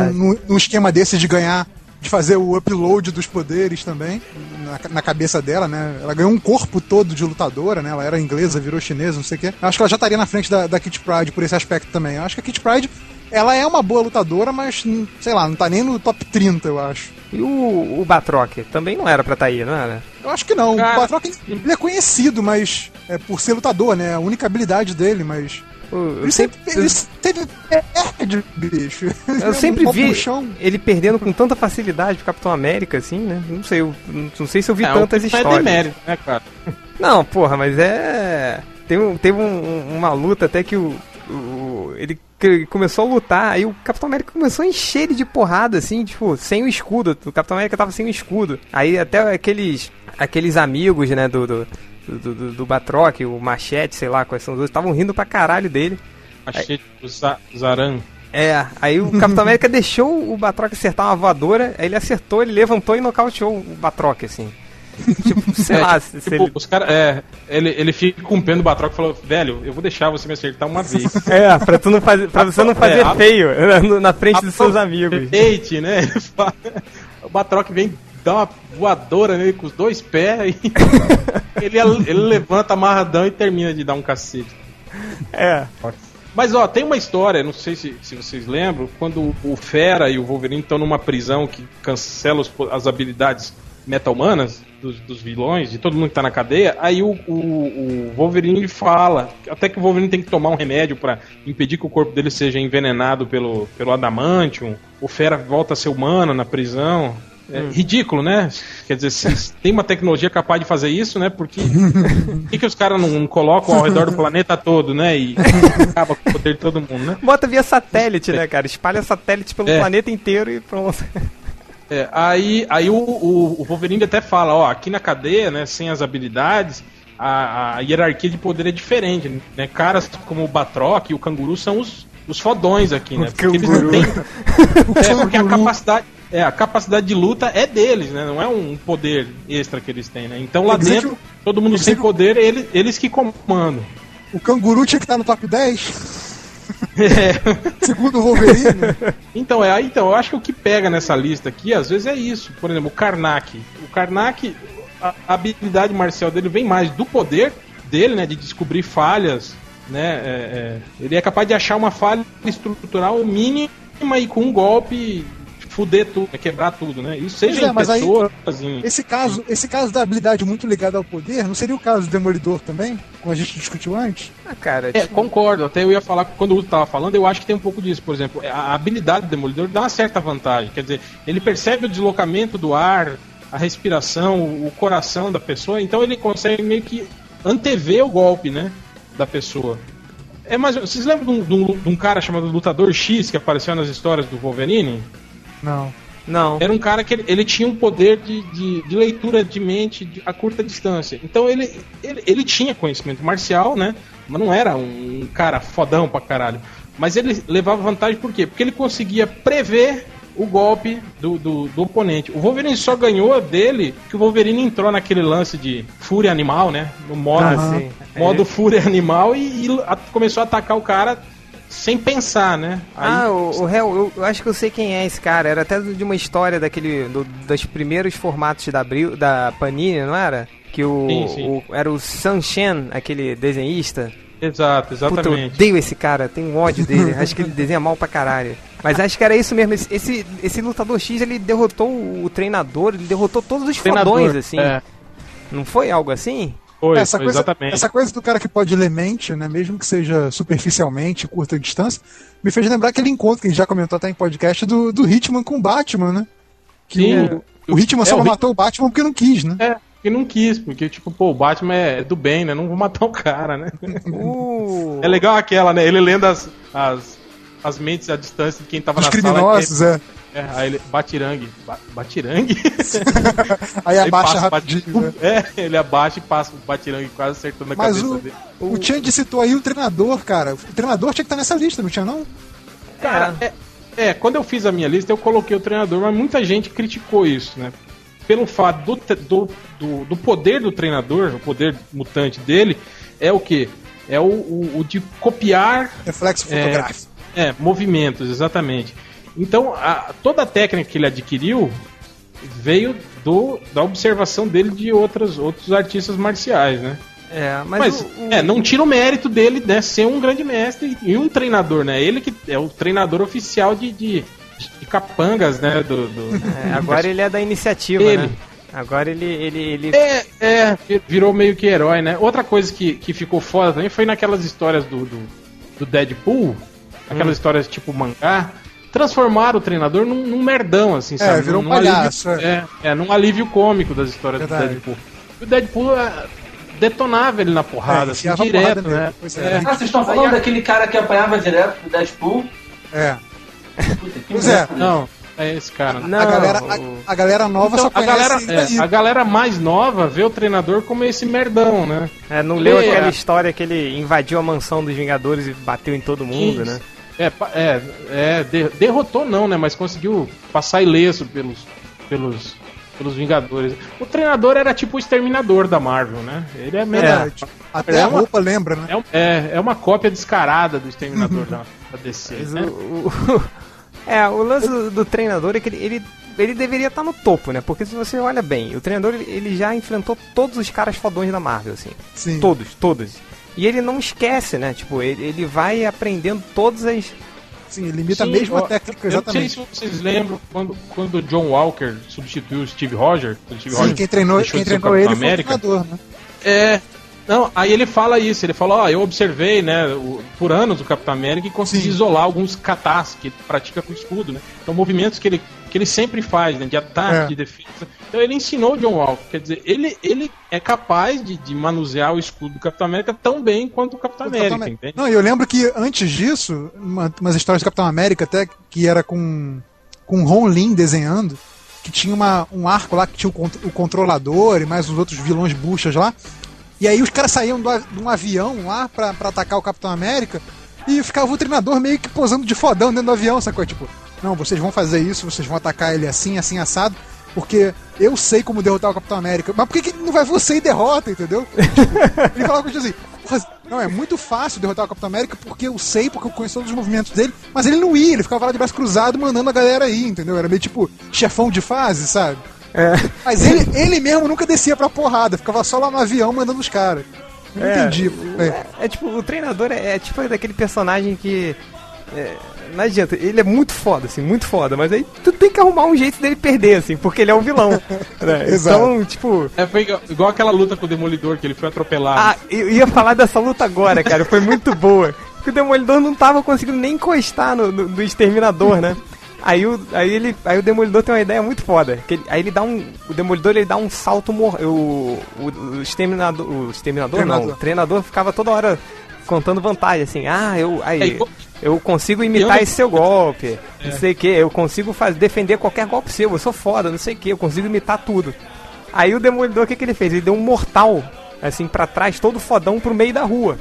num, esquema desse de ganhar, de fazer o upload dos poderes também, na, na cabeça dela, né? Ela ganhou um corpo todo de lutadora, né? Ela era inglesa, virou chinesa, não sei o quê. Eu acho que ela já estaria na frente da, da Kit Pride por esse aspecto também. Eu acho que a Kit Pride, ela é uma boa lutadora, mas, hum, sei lá, não tá nem no top 30, eu acho. E o, o Batroc também não era pra estar aí, não era? Eu acho que não. Cara- O Batroc, ele é conhecido, mas é por ser lutador, né? A única habilidade dele, mas. Eu Ele sempre, sempre, ele teve perde, bicho. eu sempre vi Puxão. ele perdendo com tanta facilidade pro Capitão América, assim, né? Não sei, eu, não sei se eu vi É, tantas é histórias. demérito, né, cara? Não, porra, mas é. Tem um, teve um- uma luta até que o. o- ele começou a lutar, aí o Capitão América começou a encher ele de porrada, assim, tipo, sem o escudo. O Capitão América tava sem o escudo. Aí até aqueles. aqueles amigos, né, do. do do, do, do Batroc, o Machete, sei lá quais são os outros, estavam rindo pra caralho dele. Achei o Za- Zaran. É, aí o Capitão América deixou o Batroc acertar uma voadora, aí ele acertou, ele levantou e nocauteou o Batroc, assim. tipo, sei É, lá, tipo, se ele... os cara, é, ele, ele fica com pena do Batroc e falou, velho, eu vou deixar você me acertar uma vez. É, pra, tu não fazer, pra você não fazer É, feio na- na frente dos seus amigos. Hate, né? O Batroc vem dar uma voadora nele com os dois pés e ele, ele levanta amarradão e termina de dar um cacete. É. Mas ó, tem uma história, não sei se, se vocês lembram, quando o- Fera e o Wolverine estão numa prisão que cancela os as habilidades meta-humanas dos, dos vilões, de todo mundo que tá na cadeia, aí o, o, o Wolverine fala, até que o Wolverine tem que tomar um remédio pra impedir que o corpo dele seja envenenado pelo, pelo adamantium, o Fera volta a ser humano na prisão. É ridículo, né? Quer dizer, se tem uma tecnologia capaz de fazer isso, né? Porque por que, que os caras não, não colocam ao redor do planeta todo, né? E acaba com o poder de todo mundo, né? Bota via satélite, né, cara? Espalha satélite pelo É. planeta inteiro e pronto. É, aí aí o, o, o Wolverine até fala, ó, aqui na cadeia, né, sem as habilidades, a, a hierarquia de poder é diferente, né? Caras como o Batroc e o Canguru são os, os fodões aqui, né? Porque eles não têm... É, porque a capacidade... É, a capacidade de luta é deles, né? Não é um poder extra que eles têm, né? Então lá dentro, todo mundo sem o- poder, eles, eles que comandam. O canguru tinha que estar no top 10, É. segundo o Wolverine. Então, é, então, eu acho que o que pega nessa lista aqui, às vezes é isso. Por exemplo, o Karnak. O Karnak, a, a habilidade marcial dele vem mais do poder dele, né? De descobrir falhas, né? é, é, ele é capaz de achar uma falha estrutural mínima e com um golpe fuder tudo, né, quebrar tudo, né? Isso seja Pois é, em mas aí- pessoas, em- Esse caso, esse caso da habilidade muito ligada ao poder, não seria o caso do Demolidor também? Como a gente discutiu antes? Ah, cara, É, tipo, concordo. Até eu ia falar que quando o Uso tava falando, eu acho que tem um pouco disso. Por exemplo, a habilidade do Demolidor dá uma certa vantagem. Quer dizer, ele percebe o deslocamento do ar, a respiração, o coração da pessoa, então ele consegue meio que antever o golpe, né? Da pessoa. É mais, vocês lembram de um, de um- de um cara chamado Lutador X que apareceu nas histórias do Wolverine? Não. não. Era um cara que ele, ele tinha um poder de, de, de leitura de mente de- a curta distância. Então ele, ele, ele tinha conhecimento marcial, né? Mas não era um cara fodão pra caralho. Mas ele levava vantagem por quê? Porque ele conseguia prever o golpe do, do, do oponente. O Wolverine só ganhou dele que o Wolverine entrou naquele lance de fúria animal, né? No modo, Ah, modo fúria animal e, e a- começou a atacar o cara sem pensar, né? Aí- Ah, o, o réu, eu, eu acho que eu sei quem é esse cara. Era até de uma história daquele. Do, dos primeiros formatos da, Abril, da Panini, não era? Que o, Sim, sim. o- era o Sun Shen, aquele desenhista. Exato, Puta, eu exatamente. odeio esse cara, tenho ódio dele. acho que ele desenha mal pra caralho. Mas acho que era isso mesmo. Esse, esse, lutador X, ele derrotou o, o treinador, ele derrotou todos os Treinador, fodões, assim. é. Não foi algo assim? Foi, essa, foi coisa, exatamente. essa coisa do cara que pode ler mente, né, mesmo que seja superficialmente, curta distância, me fez lembrar aquele encontro que a gente já comentou até em podcast do, do Hitman com o Batman, né? Que Sim, o, o Hitman é, só o não Hit- matou o Batman porque não quis, né? É, porque não quis, porque, tipo, pô, o Batman é do bem, né? Não vou matar o cara, né? Uh, É legal aquela, né? Ele lendo as, as, as mentes à distância de quem tava Os na criminosos, é. sala. É, aí ele, batirangue. Ba batirangue? Aí Aí abaixa passa rapidinho. né? É, ele abaixa e passa o batirangue quase acertando a Mas cabeça o, dele. o Change citou aí o treinador, cara. O treinador tinha que estar nessa lista, não tinha não? Cara, é, é, quando eu fiz a minha lista, eu coloquei o treinador, mas muita gente criticou isso, né? Pelo fato do, do, do, do poder do treinador, o poder mutante dele, é o que? É o, o, o de copiar Reflexo É. fotográfico. É, movimentos, exatamente. Então, a- toda a técnica que ele adquiriu veio do, da observação dele de outros, outros artistas marciais, né? é, mas, Mas, o- o- é, não tira o mérito dele né, ser um grande mestre e um treinador, né? Ele que é o treinador oficial de, de, de capangas, né? Do, do- é, agora ele é da iniciativa, Ele. né? Agora ele, ele, ele É, é, virou meio que herói, né? Outra coisa que, que ficou foda também foi naquelas histórias do, do, do Deadpool, aquelas Hum. histórias tipo mangá, transformaram o treinador num, num merdão, assim, sabe? virou um Num palhaço, Alívio, é. é, num alívio cômico das histórias Verdade. do Deadpool. E o Deadpool é, detonava ele na porrada, É, assim, direto, porrada né? pois é. É. Ah, vocês estão falando daquele cara que apanhava direto do Deadpool? É. Puta, Pois é. Não, é esse cara. Não, a, galera, o- a, a galera nova Então, só a conhece galera, ele é, a galera mais nova vê o treinador como esse merdão, né? É, não leu É. aquela história que ele invadiu a mansão dos Vingadores e bateu em todo mundo, Isso. né? É, é, é de- derrotou não, né? Mas conseguiu passar ileso pelos, pelos, pelos Vingadores. O treinador era tipo o exterminador da Marvel, né? Ele é meio. É, tipo, até É a uma- roupa lembra, né? É, é, é uma cópia descarada do exterminador da, da DC. Né? o, o- é, o lance do, do treinador é que ele, ele, ele deveria estar no topo, né? Porque se você olha bem, o treinador ele, ele já enfrentou todos os caras fodões da Marvel, assim. Sim. Todos, todos. E ele não esquece, né? Tipo, ele, ele vai aprendendo todas as. Sim, ele imita a Sim, mesma ó, técnica, Eu não sei exatamente. se vocês lembram quando, quando o John Walker substituiu o Steve Rogers. o Steve Sim, Rogers quem treinou, quem treinou ele Capitão foi o América. treinador, né? É. Não, aí ele fala isso, ele fala, ó, eu observei, né, o- por anos o Capitão América e consegui Sim. isolar alguns katas que ele pratica com escudo, né? Então movimentos que ele, que ele sempre faz, né, de ataque, É. de defesa. Então ele ensinou o John Walker, quer dizer, ele, ele é capaz de, de manusear o escudo do Capitão América tão bem quanto o Capitão O Capitão América, América. entende? Não, e eu lembro que antes disso, uma, umas histórias do Capitão América até que era com com Ron Lin desenhando, que tinha uma, um arco lá que tinha o, o controlador e mais os outros vilões buchas lá. E aí os caras saíam do, de um avião lá pra, pra atacar o Capitão América e ficava o treinador meio que posando de fodão dentro do avião, sacou? Tipo, não, vocês vão fazer isso, vocês vão atacar ele assim, assim, assado, porque eu sei como derrotar o Capitão América. Mas por que, que não vai você e derrota, entendeu? Tipo, ele falava coisa assim, "Porra, não, é muito fácil derrotar o Capitão América porque eu sei, porque eu conheço todos os movimentos dele, mas ele não ia, ele ficava lá de braço cruzado mandando a galera aí, entendeu? Era meio tipo chefão de fase, sabe? É. Mas ele, ele mesmo nunca descia pra porrada, ficava só lá no avião mandando os caras. Não É, entendi. É. É tipo, o treinador é, é tipo daquele personagem que. É, não adianta, ele é muito foda, assim, muito foda, mas aí tu tem que arrumar um jeito dele perder, assim, porque ele é o vilão. né? Exato. Então, tipo. É, foi igual, igual aquela luta com o Demolidor, que ele foi atropelado. Ah, eu ia falar dessa luta agora, cara, foi muito boa. Porque o Demolidor não tava conseguindo nem encostar no, no, no exterminador, né? Aí o, aí, ele, aí o Demolidor tem uma ideia muito foda. Que ele- aí ele dá um. O Demolidor ele dá um salto mor o, o, o exterminador. O exterminador, não. Treinador. O treinador ficava toda hora contando vantagem, assim, ah, eu. É Aí, igual- eu consigo imitar Eu- esse seu golpe. Não sei o que, eu consigo faz, defender qualquer golpe seu, eu sou foda, não sei o que, eu consigo imitar tudo. Aí o Demolidor, o que, que ele fez? Ele deu um mortal, assim, pra trás, todo fodão pro meio da rua.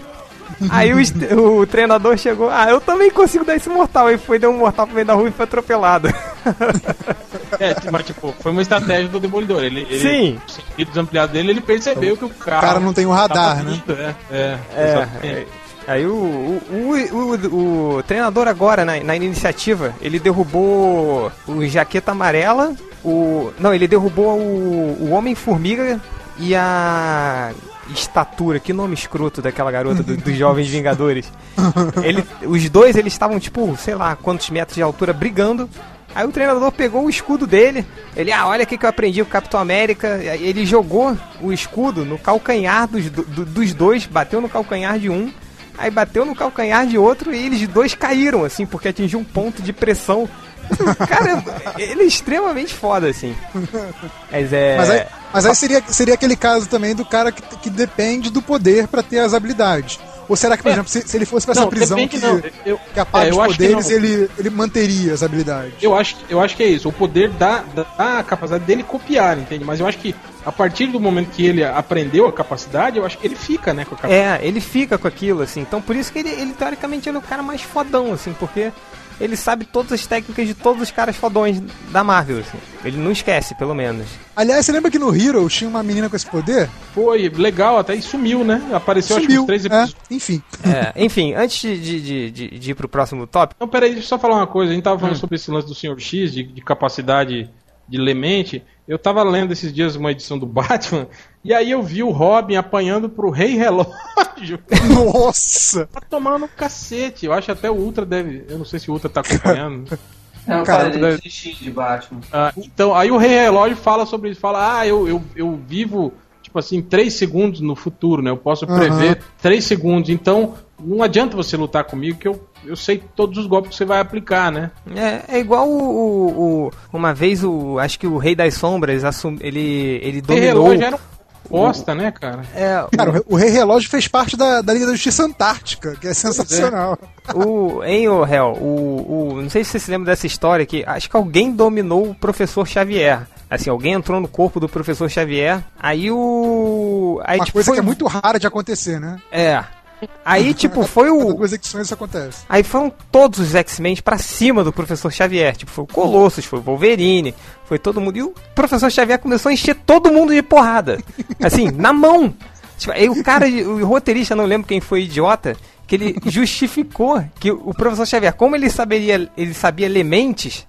Aí o, est- o treinador chegou, ah, eu também consigo dar esse mortal. Aí foi, deu um mortal pro meio da rua e foi atropelado. É, mas tipo, foi uma estratégia do Demolidor. Ele, ele, Sim. Os sentidos ampliados dele, ele percebeu que o cara. cara não tem o radar, né? vindo, É, é, É, é. Aí o, o, o, o- treinador agora, na, na iniciativa, ele derrubou o Jaqueta Amarela, o... Não, ele derrubou o, o Homem-Formiga e a estatura, que nome escroto daquela garota do- dos Jovens Vingadores. Ele, os dois, eles estavam, tipo, sei lá, quantos metros de altura brigando. Aí o treinador pegou o escudo dele. Ele, ah, olha o que eu aprendi com o Capitão América. Ele jogou o escudo no calcanhar dos, do- dos dois, bateu no calcanhar de um, aí bateu no calcanhar de outro e eles dois caíram, assim, porque atingiu um ponto de pressão. Cara, ele é extremamente foda, assim. Mas é. Mas aí, mas aí seria, seria aquele caso também do cara que, que depende do poder pra ter as habilidades. Ou será que, por É. exemplo, se, se ele fosse pra essa Não, prisão depende que, não. Eu, que apaga é, os poderes, ele, ele manteria as habilidades? Eu acho, eu acho que é isso. O poder dá, dá a capacidade dele copiar, entende? Mas eu acho que a partir do momento que ele aprendeu a capacidade, eu acho que ele fica, né, com a capacidade. É, ele fica com aquilo, assim. Então por isso que ele, ele teoricamente, ele é o cara mais fodão, assim, porque ele sabe todas as técnicas de todos os caras fodões da Marvel, assim. Ele não esquece, pelo menos. Aliás, você lembra que no Hero tinha uma menina com esse poder? Foi legal, até e sumiu, né? Apareceu acho que Sumiu. uns três É, episódios. enfim. É, enfim, antes de, de, de, de ir pro próximo tópico. Não, peraí, deixa eu só falar uma coisa. A gente tava Hum. falando sobre esse lance do Sr. X, de, de capacidade de lemente. Eu tava lendo esses dias uma edição do Batman, e aí eu vi o Robin apanhando pro Rei Relógio. Nossa! tá tomando um cacete. Eu acho até o Ultra deve. Eu não sei se o Ultra tá acompanhando. É um Cara, cara tu de X de Batman. Ah, então, aí o Rei Relógio fala sobre isso. Fala, ah, eu, eu, eu vivo, tipo assim, 3 segundos no futuro, né? Eu posso prever 3 segundos. Então, não adianta você lutar comigo, que eu, eu sei todos os golpes que você vai aplicar, né? É, é igual o, o- o- Uma vez o. Acho que o Rei das Sombras assum, ele, ele Rei dominou. Relógio era um bosta, né, cara? É, Cara, o o Rei Relógio fez parte da, da Liga da Justiça Antártica, que é sensacional. O, em o Hell, o, o, não sei se você se lembra dessa história que acho que alguém dominou o professor Xavier. Assim, alguém entrou no corpo do professor Xavier. Aí o. Aí, Uma tipo, coisa foi- que é muito rara de acontecer, né? É. Aí, tipo, foi o. que sonha isso acontece. Aí foram todos os X-Men pra cima do professor Xavier. Tipo, foi o Colossus, foi o Wolverine, foi todo mundo. E o professor Xavier começou a encher todo mundo de porrada. Assim, na mão. Tipo, aí o cara, o roteirista, não lembro quem foi idiota, que ele justificou que o professor Xavier, como ele saberia, ele sabia lementes,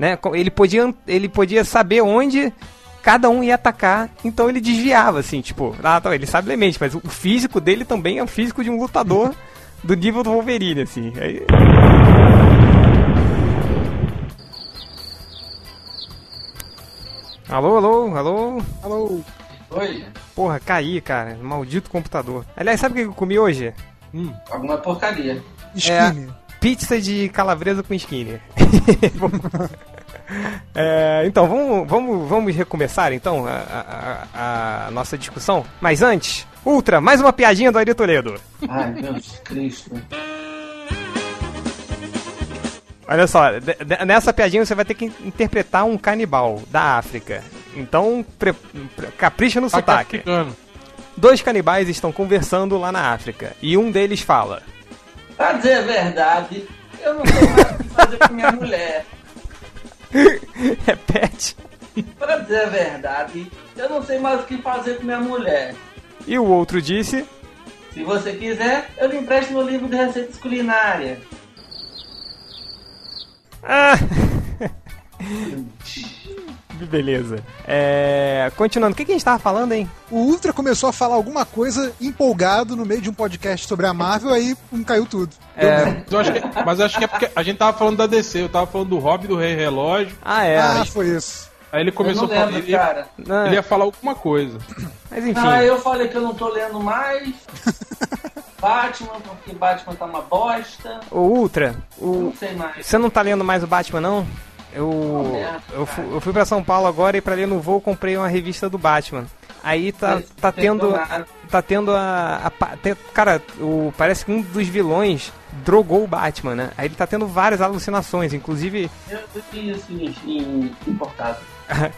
né? Ele podia, ele podia saber onde cada um ia atacar, então ele desviava, assim, tipo, ah, tá, ele sabe lemente, mas o físico dele também é o físico de um lutador do nível do Wolverine, assim. Aí... Alô, alô, alô. Alô, Oi, Porra, caí, cara. Maldito computador. Aliás, sabe o que eu comi hoje? alguma porcaria. skinny. Pizza de calabresa com skinny. É, então, vamos, vamos, vamos recomeçar então a, a- a- nossa discussão. Mas antes, Ultra, mais uma piadinha do Ari Toledo. Ai, Deus Cristo. Olha só, nessa piadinha você vai ter que interpretar um canibal da África. Então, pre- pre- capricha no Tá sotaque. Dois canibais estão conversando lá na África e um deles fala: Pra dizer a verdade, eu não sei mais o que fazer com minha mulher. repete. Pra dizer a verdade, eu não sei mais o que fazer com minha mulher. E o outro disse: Se você quiser, eu lhe empresto meu livro de receitas culinárias. Ah! Beleza. É, continuando, o que, que a gente tava falando, hein? O Ultra começou a falar alguma coisa empolgado no meio de um podcast sobre a Marvel, aí pum, caiu tudo. É, Mas eu acho que, mas eu acho que é porque a gente tava falando da DC, eu tava falando do Hobby do Rei Relógio. ah, é. Ah, foi isso. Aí ele começou não a falar. lembro, Ele ia, cara. Não, ele ia falar alguma coisa. Mas enfim. Ah, eu falei que eu não tô lendo mais. Batman, porque Batman tá uma bosta. O Ultra, o... não sei mais. você não tá lendo mais o Batman, não? Eu, eu, fu- cara. eu fui pra São Paulo agora e pra ler no voo comprei uma revista do Batman. Aí tá, tá não tendo. Tá tendo a. a cara, o, parece que um dos vilões drogou o Batman, né? Aí ele tá tendo várias alucinações, inclusive. Eu em, em importado.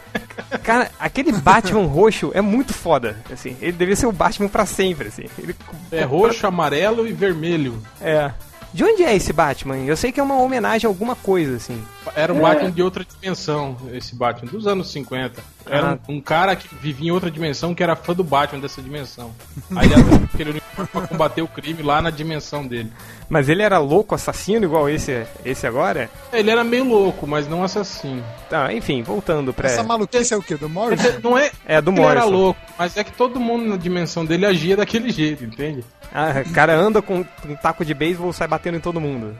Cara, aquele Batman roxo é muito foda. Assim, ele deveria ser o Batman pra sempre, assim. Ele, É roxo, amarelo e vermelho. é. De onde é esse Batman? Eu sei que é uma homenagem a alguma coisa, assim. Era um É. Batman de outra dimensão, esse Batman, dos anos 50. Era Ah. um, um cara que vivia em outra dimensão que era fã do Batman dessa dimensão. Aí ele adotou aquele uniforme pra combater o crime lá na dimensão dele. Mas ele era louco, assassino, igual esse, esse agora? Ele era meio louco, mas não assassino. Tá, enfim, voltando pra. Essa maluquice é o quê? Do Morrison? Ele Não é, É, do que ele era Morrison. louco, mas é que todo mundo na dimensão dele agia daquele jeito, entende? Ah, o cara anda com um taco de beisebol e sai batendo em todo mundo.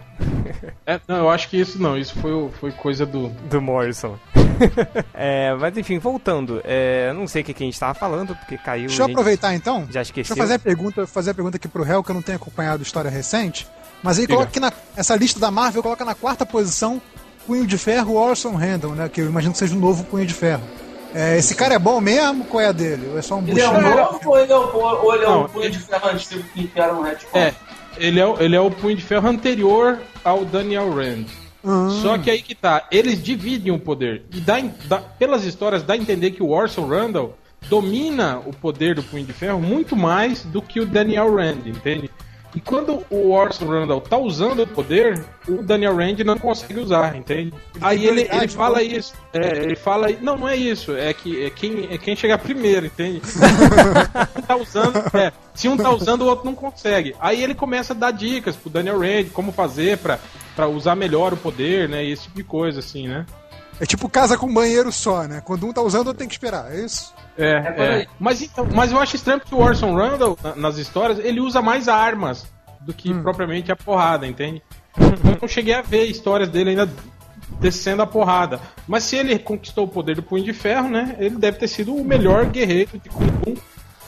É, não, eu acho que isso não, isso foi, o- foi coisa do. Do Morrison. é, mas enfim, voltando. É, eu não sei o que, que a gente tava falando, porque caiu. Deixa eu aproveitar então. Já Deixa esqueceu. eu fazer a pergunta, fazer a pergunta aqui pro réu, que eu não tenho acompanhado história recente. Mas aí Diga. coloca aqui na essa lista da Marvel, coloca na quarta posição Punho de Ferro Orson Randall, né? Que eu imagino que seja o novo Punho de Ferro. É, esse cara é bom mesmo? Qual é a dele? Ou é só um Ele é o buchinho? melhor ou ele é ou ele é Não, punho de ferro antigo que enfiaram no retcon? É, ele é, o- ele é o punho de ferro anterior ao Daniel Rand. Só que aí que tá, eles dividem o poder. E dá, dá- pelas histórias dá a entender que o Orson Randall domina o poder do punho de ferro muito mais do que o Daniel Rand, entende? E quando o Orson Randall tá usando o poder, o Daniel Rand não consegue usar, entende? Aí ele, ele fala isso. É, ele fala. Não, não é isso. É que é quem, é quem chegar primeiro, entende? tá usando, é, se um tá usando, o outro não consegue. Aí ele começa a dar dicas pro Daniel Rand, como fazer pra, pra usar melhor o poder, né? E esse tipo de coisa, assim, né? É tipo casa com banheiro só, né? Quando um tá usando, outro tem que esperar. É isso? É, É é. Mas, então, mas eu acho estranho que o Orson Randall, na- nas histórias, ele usa mais armas do que propriamente a porrada, entende? Eu não cheguei a ver histórias dele ainda descendo a porrada. Mas se ele conquistou o poder do punho de ferro, né? Ele deve ter sido o melhor guerreiro de Kung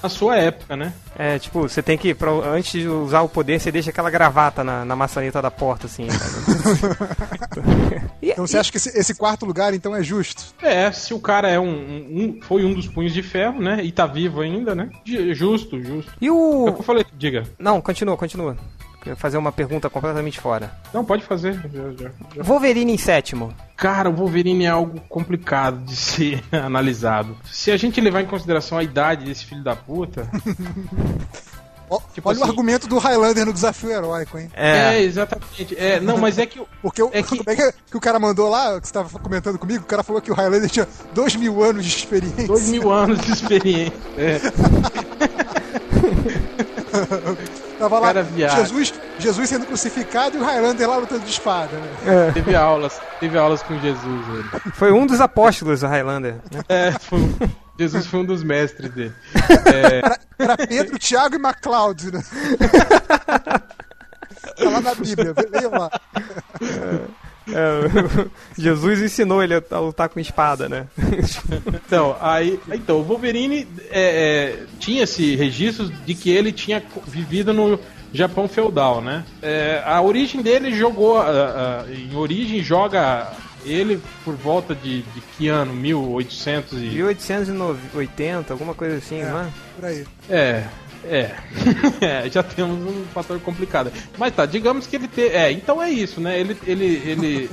na sua época, né? É, tipo, você tem que, pra- antes de usar o poder, você deixa aquela gravata na, na maçaneta da porta, assim. Então você acha que esse, esse quarto lugar, então, é justo? É, se o cara é um, um- foi um dos punhos de ferro, né? E tá vivo ainda, né? Ju- Justo, justo. e É o o... que eu falei, diga. Não, continua, continua. Eu ia fazer uma pergunta completamente fora. Não, pode fazer. já- já- já. Wolverine em sétimo. Cara, o Wolverine é algo complicado de ser analisado. Se a gente levar em consideração a idade desse filho da puta, Tipo olha o assim- argumento do Highlander no desafio heróico, hein? É, É, exatamente. É, não, mas é que o- Porque o, É que- como é que, que o cara mandou lá, que você tava comentando comigo, o cara falou que o Highlander tinha dois mil anos de experiência. dois mil anos de experiência. É. Tava lá. Jesus, Jesus sendo crucificado e o Highlander lá lutando de espada, né? Teve aulas, teve aulas com Jesus. Ele. foi um dos apóstolos do Highlander. né? É, foi Jesus foi um dos mestres dele. Era Pedro, Tiago e MacLeod, né? tá lá na Bíblia, leiam lá. É, Jesus ensinou ele a lutar com espada, né? Então, aí, então o Wolverine é, é, tinha esse registro de que ele tinha vivido no Japão feudal, né? É, a origem dele jogou, ah, ah, em origem joga ele por volta de, de que ano? 1800 e 1880, alguma coisa assim, É. não é? Por aí. É, é. É, já temos um fator complicado. Mas tá, digamos que ele tem. É, então é isso, né? Ele. ele, ele,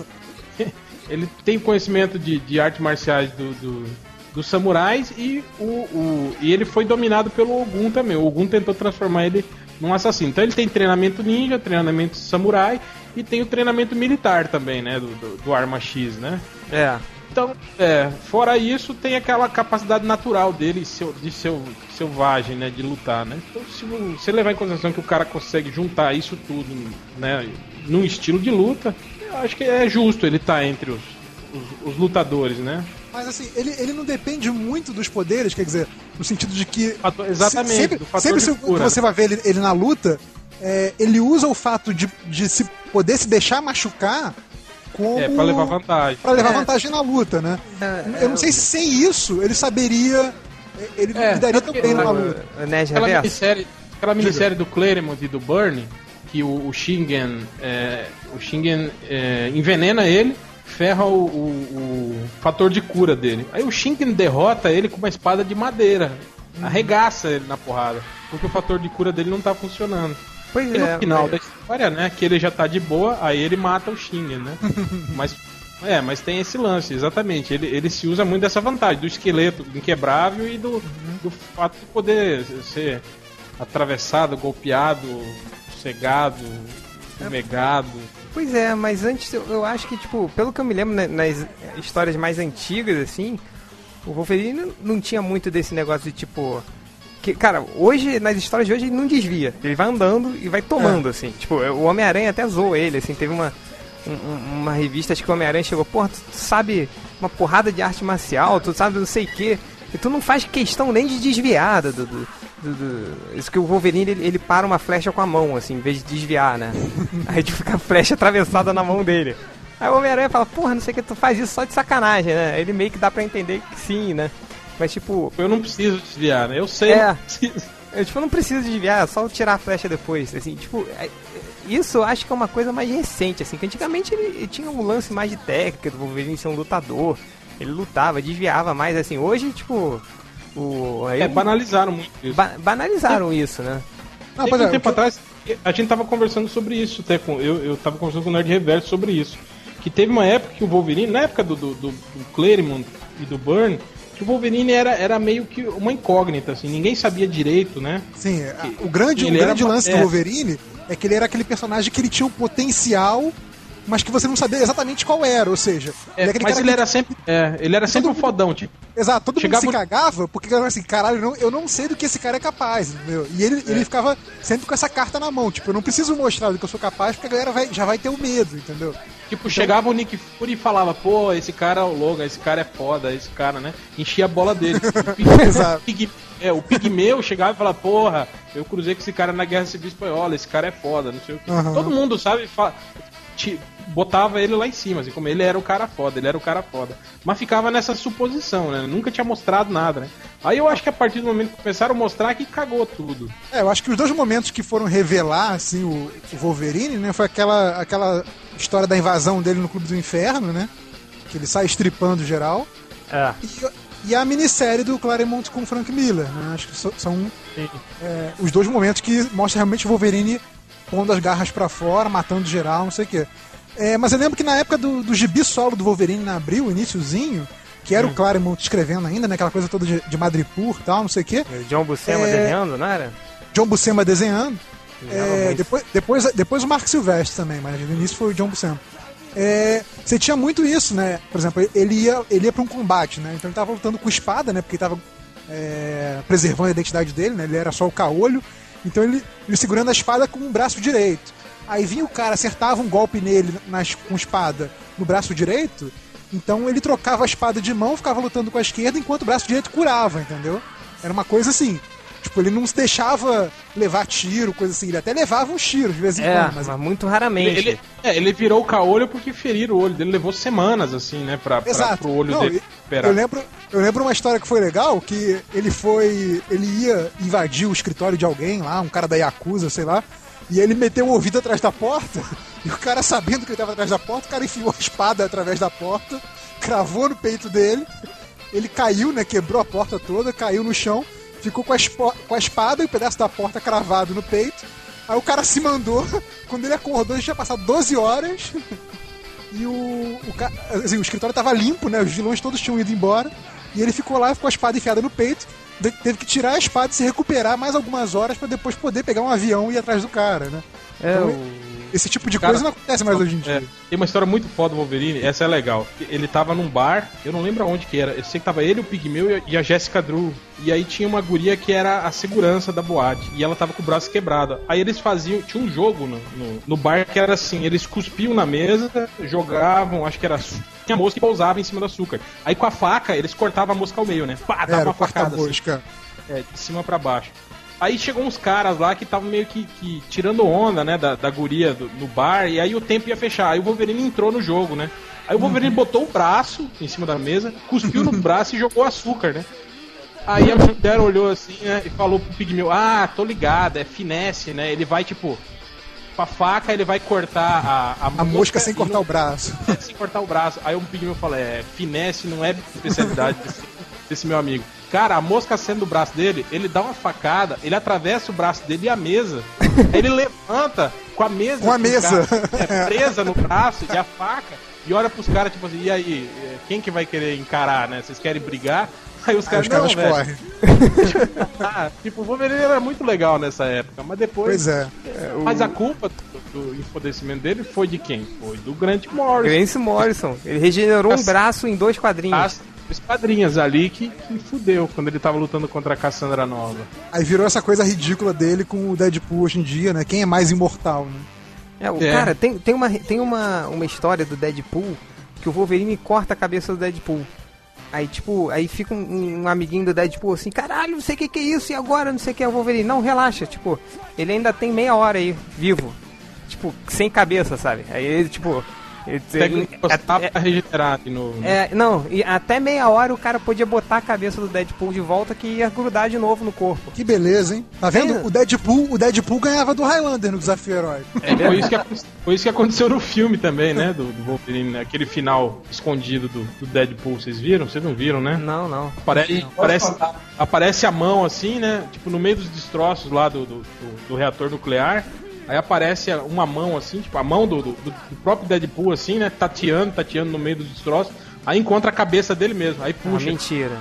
ele tem conhecimento de, de artes marciais do, do- dos samurais e, o, o, e ele foi dominado pelo Ogun também. O Ogun tentou transformar ele num assassino. Então ele tem treinamento ninja, treinamento samurai e tem o treinamento militar também, né? Do, do, do Arma X, né? É. Então, é, fora isso, tem aquela capacidade natural dele seu- de seu, selvagem, né, de lutar, né? Então, se você levar em consideração que o cara consegue juntar isso tudo, né, num estilo de luta, eu acho que é justo ele estar entre os, os, os lutadores, né? Mas assim, ele, ele não depende muito dos poderes, quer dizer, no sentido de que. Fator- exatamente, se- sempre, sempre se cura. você vai ver ele, ele na luta, é, ele usa o fato de, de se poder se deixar machucar como. É, pra levar vantagem. pra levar É. vantagem na luta, né? É, Eu não sei se sem isso ele saberia. Ele É, lidaria tão bem O, luta. o Nerd Aquela minissérie, aquela minissérie do Claremont e do Byrne, que o, o Shingen, é, o Shingen é, envenena ele, ferra o, o- o fator de cura dele. Aí o Shingen derrota ele com uma espada de madeira, arregaça ele na porrada, porque o fator de cura dele não tá funcionando. Pois E no é. final mas- da história, né, que ele já tá de boa, aí ele mata o Shingen, né? mas é, mas tem esse lance, exatamente. Ele, ele se usa muito dessa vantagem, do esqueleto inquebrável e do, do fato de poder ser atravessado, golpeado, cegado, fumegado. Pois é, mas antes eu, eu acho que, tipo, pelo que eu me lembro né, nas histórias mais antigas, assim, o Wolverine não, não tinha muito desse negócio de tipo. Que, cara, hoje, nas histórias de hoje, ele não desvia. Ele vai andando e vai tomando, assim. Tipo, o Homem-Aranha até zoou ele, assim, teve uma. um- um- uma revista, acho que o Homem-Aranha chegou, porra, tu, sabe uma porrada de arte marcial, tu sabe não sei o que, e tu não faz questão nem de desviar do, do, do- do- Isso que o Wolverine, ele, ele para uma flecha com a mão, assim, em vez de desviar, né? Aí tipo, fica a flecha atravessada na mão dele. Aí o Homem-Aranha fala, porra, não sei o que, tu faz isso só de sacanagem, né? Ele meio que dá pra entender que sim, né? Mas tipo, Eu não preciso desviar, né? Eu sei, É. eu não preciso. eu tipo, não preciso desviar, é só tirar a flecha depois, assim, tipo, é- isso eu acho que é uma coisa mais recente, assim, que antigamente ele, ele tinha um lance mais de técnica do Wolverine ser um lutador, ele lutava, desviava mais, assim, hoje, tipo, o... Aí É, banalizaram muito isso. ba- banalizaram isso, né? Não, Teve pois um é, tempo que- atrás, a gente tava conversando sobre isso, até com, eu, eu tava conversando com o Nerd Reverso sobre isso. Que teve uma época que o Wolverine, na época do, do, do, do Claremont e do Byrne, que o Wolverine era, era meio que uma incógnita, assim, ninguém sabia direito, né? Sim, o grande, o grande era- lance é. do Wolverine é que ele era aquele personagem que ele tinha um potencial, mas que você não sabia exatamente qual era, ou seja, É, ele é mas ele que- era sempre, é, ele era sempre um fodão, tipo. Exato, todo Chegava- mundo se cagava porque era assim, caralho, eu não, eu não sei do que esse cara é capaz, entendeu? E ele, É. ele ficava sempre com essa carta na mão, tipo, eu não preciso mostrar do que eu sou capaz porque a galera vai- já vai ter o medo, entendeu? Tipo, chegava o Nick Fury e falava, pô, esse cara é o Logan, esse cara é foda, esse cara, né? Enchia a bola dele. Exato. É, o Pigmeu chegava e falava, porra, eu cruzei com esse cara na Guerra Civil Espanhola, esse cara é foda, não sei o que. Aham. Todo mundo, sabe, fa- botava ele lá em cima, assim, como ele era o cara foda, ele era o cara foda. Mas ficava nessa suposição, né? Nunca tinha mostrado nada, né? Aí eu acho que a partir do momento que começaram a mostrar que cagou tudo. É, eu acho que os dois momentos que foram revelar, assim, o, o Wolverine, né, foi aquela, aquela história da invasão dele no Clube do Inferno, né, que ele sai estripando geral, É. e, e a minissérie do Claremont com o Frank Miller, né, acho que so- são é, os dois momentos que mostram realmente o Wolverine pondo as garras pra fora, matando geral, não sei o quê. É, mas eu lembro que na época do, do gibi solo do Wolverine na Abril, iníciozinho, que era o Claremont escrevendo ainda, né, aquela coisa toda de, de Madripoor e tal, não sei o quê, O John Buscema É. desenhando, não era? John Buscema desenhando. É, depois, depois, depois o Mark Silvestre também, mas no início foi o John Buscema. É, você tinha muito isso, né? Por exemplo, ele ia, ele ia pra um combate, né? Então ele tava lutando com espada, né? Porque ele tava é, preservando a identidade dele, né? Ele era só o caolho. Então ele, ele segurando a espada com o braço direito. Aí vinha o cara, acertava um golpe nele nas, com espada no braço direito. Então ele trocava a espada de mão, ficava lutando com a esquerda, enquanto o braço direito curava, entendeu? Era uma coisa assim. Tipo, ele não se deixava levar tiro, coisa assim. Ele até levava uns tiros de vez em É, quando, mas, mas muito raramente. Ele, ele- é, ele virou o caolho porque feriram o olho dele. Levou semanas, assim, né? Pra, pra, Exato. pro olho Não, dele recuperar. Eu lembro, eu lembro uma história que foi legal, que ele foi. Ele ia invadir o escritório de alguém lá, um cara da Yakuza, sei lá, e ele meteu o ouvido atrás da porta, e o cara sabendo que ele estava atrás da porta, o cara enfiou a espada através da porta, cravou no peito dele, ele caiu, né? Quebrou a porta toda, caiu no chão, ficou com a, com a espada e o pedaço da porta cravado no peito. Aí o cara se mandou, quando ele acordou, já tinha passado 12 horas. E o, o, assim, o escritório tava limpo, né? Os vilões todos tinham ido embora. E ele ficou lá com a espada enfiada no peito. Teve que tirar a espada e se recuperar mais algumas horas pra depois poder pegar um avião e ir atrás do cara, né? É, Então, o- Esse tipo de Cara, coisa não acontece mais hoje em dia. É, tem uma história muito foda do Wolverine, essa é legal. Ele tava num bar, eu não lembro aonde que era. Eu sei que tava ele, o Pigmeu e a- Jessica Drew. E aí tinha uma guria que era a segurança da boate. E ela tava com o braço quebrado. Aí eles faziam. Tinha um jogo no, no, no bar que era assim: eles cuspiam na mesa, jogavam, acho que era. Tinha mosca e pousava em cima do açúcar. Aí com a faca, eles cortavam a mosca ao meio, né? Pá, dava Era uma facada. assim. porta-mosca. É, de cima pra baixo. Aí chegou uns caras lá que estavam meio que, que tirando onda, né, da, da guria do- no bar, e aí o tempo ia fechar. Aí o Wolverine entrou no jogo, né? Aí o Wolverine botou o braço em cima da mesa, cuspiu no braço e jogou açúcar, né? Aí a mulher olhou assim, né, e falou pro Pigmeu, ah, tô ligado, é finesse, né? Ele vai, tipo, com a faca ele vai cortar a, a, A mosca sem cortar não- o braço. sem cortar o braço. Aí o Pigmeu fala, é, finesse não é especialidade desse, desse meu amigo. Cara, a mosca sendo do braço dele, ele dá uma facada, ele atravessa o braço dele e a mesa. Aí ele levanta com a mesa. Com a o mesa. cara- é, presa no braço e a faca. E olha pros caras, tipo assim, e aí, é, quem que vai querer encarar, né? Vocês querem brigar? Aí os caras, os caras não, velho. correm. Ah, tipo, o Wolverine era muito legal nessa época, mas depois... Pois é. Mas a culpa do, do enfodecimento dele foi de quem? Foi do Grant Morrison. Grant Morrison. Ele regenerou um braço em dois quadrinhos. as esquadrinhas ali que, que fudeu quando ele tava lutando contra a Cassandra Nova. Aí virou essa coisa ridícula dele com o Deadpool hoje em dia, né? Quem é mais imortal, né? É, o É. cara, tem, tem, uma, tem uma, uma história do Deadpool que o Wolverine corta a cabeça do Deadpool. Aí, tipo, aí fica um, um amiguinho do Deadpool assim, caralho, não sei o que, que é isso, e agora não sei o que é o Wolverine. Não, relaxa, tipo, ele ainda tem meia hora aí, vivo. Tipo, sem cabeça, sabe? Aí ele, tipo. Ele, Pega ele- encostar é- pra regenerar de novo. né? é, não, e até meia hora o cara podia botar a cabeça do Deadpool de volta que ia grudar de novo no corpo. Que beleza, hein? Tá vendo? É. O Deadpool, o Deadpool ganhava do Highlander no Desafio Herói. É, foi, isso que, foi isso que aconteceu no filme também, né? Do, do Wolverine, né? aquele final escondido do, do Deadpool. Vocês viram? Vocês não viram, né? Não, não. Aparece, pode aparece, aparece a mão assim, né? Tipo, no meio dos destroços lá do, do, do- do reator nuclear. Aí aparece uma mão assim, tipo, a mão do, do, do próprio Deadpool, assim, né? Tateando, tateando no meio dos destroços. Aí encontra a cabeça dele mesmo. Aí Ah, puxa. mentira.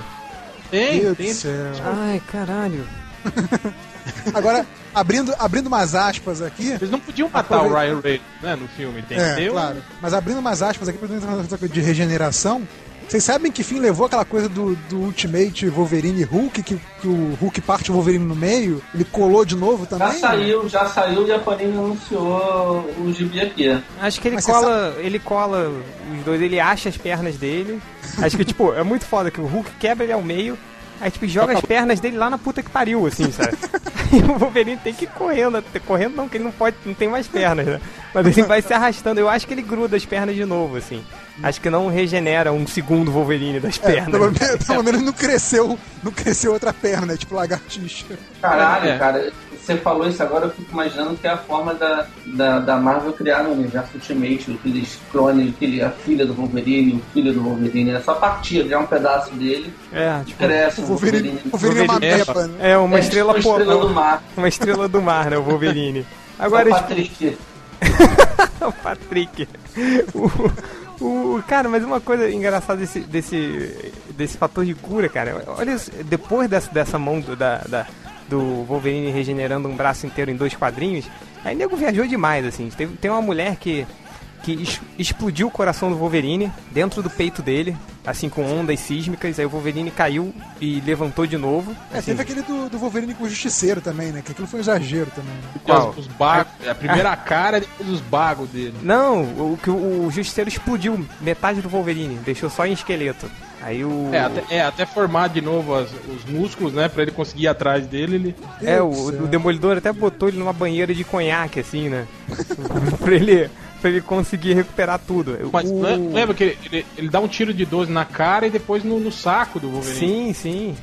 tem, Meu tem. Deus do céu. Ai, caralho. Agora, abrindo, abrindo umas aspas aqui. Eles não podiam matar o Aproveita- Ryan Reynolds, né? No filme. Que É, claro. Mas abrindo umas aspas aqui pra dentro de regeneração. Vocês sabem que fim levou aquela coisa do, do Ultimate Wolverine Hulk, que, que o Hulk parte o Wolverine no meio? Ele colou de novo também? Já saiu, já saiu e a Panini anunciou o gibi aqui. Acho que ele Mas cola, ele cola os dois, ele acha as pernas dele. Acho que, tipo, é muito foda que o Hulk quebra ele ao meio, aí, tipo, joga as pernas dele lá na puta que pariu, assim, sabe? Aí o Wolverine tem que ir correndo, correndo não, que ele não pode, não tem mais pernas, né? Mas ele vai se arrastando, eu acho que ele gruda as pernas de novo, assim. Acho que não regenera um segundo Wolverine das É, pernas. pelo, menos, pelo menos não cresceu, não cresceu outra perna, né? Tipo lagartixa. Caralho, É. cara, você falou isso agora, eu fico imaginando que é a forma da, da, da Marvel criar no universo Ultimate, aqueles clones, aquele, a filha do Wolverine, o filho do Wolverine, é só partir, criar um pedaço dele, É, tipo, cresce O o Wolverine, Wolverine. o Wolverine é uma Wolverine- né? é uma É, estrela, tipo a pô- estrela do mar. Uma estrela do mar, né? O Wolverine. Agora, Agora, o Patrick. o. O, cara, mas uma coisa engraçada desse, desse, desse fator de cura, cara. Olha, depois dessa, dessa mão do, da, da- do Wolverine regenerando um braço inteiro em dois quadrinhos. Aí nego viajou demais, assim. Tem uma mulher que, que es- explodiu o coração do Wolverine dentro do peito dele, assim, com ondas sísmicas. Aí o Wolverine caiu e levantou de novo. É, assim. teve aquele do, do Wolverine com o Justiceiro também, né? Que aquilo foi um exagero também. né? Qual? Os, os bagos, a primeira cara e depois os bagos dele. Não, o que o, o Justiceiro explodiu metade do Wolverine, deixou só em esqueleto. Aí o. É, até, é, até formar de novo as- os músculos, né? Pra ele conseguir ir atrás dele, ele. É, o, o Demolidor até botou ele numa banheira de conhaque, assim, né? pra, ele, pra ele conseguir recuperar tudo. Mas o... le- lembra que ele, ele, ele dá um tiro de 12 na cara e depois no, no saco do Wolverine. Sim, sim.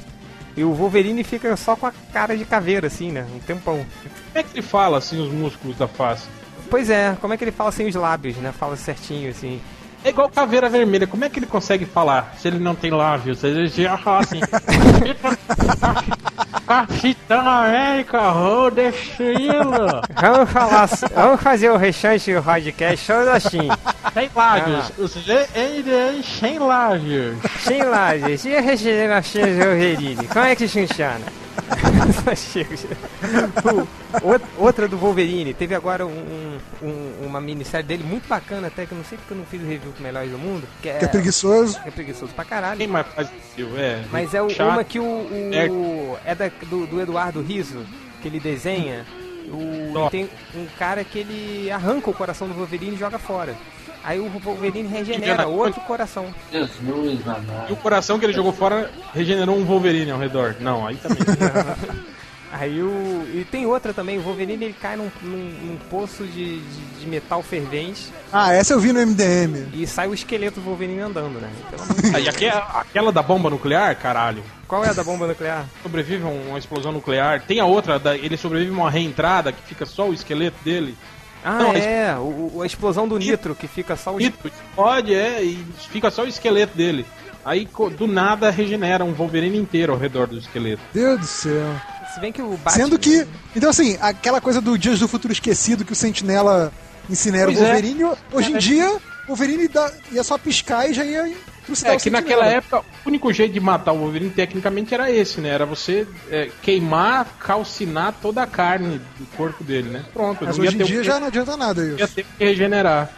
E o Wolverine fica só com a cara de caveira, assim, né? Um tempão. Como é que ele fala assim os músculos da face? Pois é, como é que ele fala sem os lábios, né? Fala certinho, assim. É igual caveira vermelha, como é que ele consegue falar se ele não tem lábios? Ele já fala assim. Capitão América, oh, destino! Vamos falar, vamos fazer o restante do podcast todo assim. Sem lábios, os NDA sem lábios. Sem lábios. E a regeneração do? Como é que funciona? Chega. Outra do Wolverine. Teve agora um, um- uma minissérie dele muito bacana, até que eu não sei porque eu não fiz o review com Melhores do Mundo. Que é, Que é preguiçoso. que é preguiçoso pra caralho. Quem mais faz isso? É. Mas é o- chato. uma que o. o- é da, do, do Eduardo Riso, que ele desenha. O, tem um cara que ele arranca o coração do Wolverine e joga fora. Aí o Wolverine regenera outro coração. Jesus, E amado. o coração que ele jogou fora regenerou um Wolverine ao redor. Não, aí também. Aí o. E tem outra também, o Wolverine ele cai num, num- num poço de, de, de metal fervente Ah, essa eu vi no MDM. e sai o esqueleto do Wolverine andando, né? Pelo Aí aquela, aquela da bomba nuclear, caralho. Qual é a da bomba nuclear? Sobrevive a uma explosão nuclear. Tem a outra, da, ele sobrevive a uma reentrada que fica só o esqueleto dele. Ah, Não, a é, o, o- a explosão do nitro, que fica só o. Nitro, Pode, é, e fica só o esqueleto dele. Aí do nada regenera um Wolverine inteiro ao redor do esqueleto. Deus do céu. Se bem que o Batman. Sendo que. Então, assim, aquela coisa do Dias do Futuro Esquecido que o Sentinela incinera Pois o é. Wolverine, hoje em dia, o Wolverine dá, ia só piscar e já ia É que naquela época o único jeito de matar o Wolverine tecnicamente era esse, né? Era você é, queimar, calcinar toda a carne do corpo dele, né? Pronto, Mas não ia hoje em ter, dia já não adianta nada ia isso. ter o que regenerar.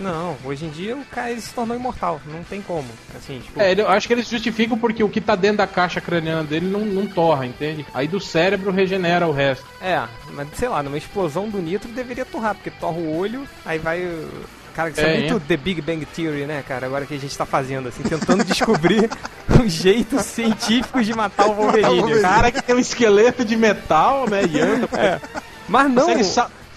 Não, hoje em dia o cara se tornou imortal, não tem como. Assim, tipo. É, eu acho que eles justificam porque o que tá dentro da caixa craniana dele não, não torra, entende? Aí do cérebro regenera o resto. É, mas sei lá, numa explosão do nitro deveria torrar, porque torra o olho, aí vai. Cara, isso é, É, muito é. The Big Bang Theory, né, cara? Agora que a gente tá fazendo, assim, tentando descobrir um jeito científico de matar o Wolverine. O cara que tem um esqueleto de metal, né? E anda. Mas não.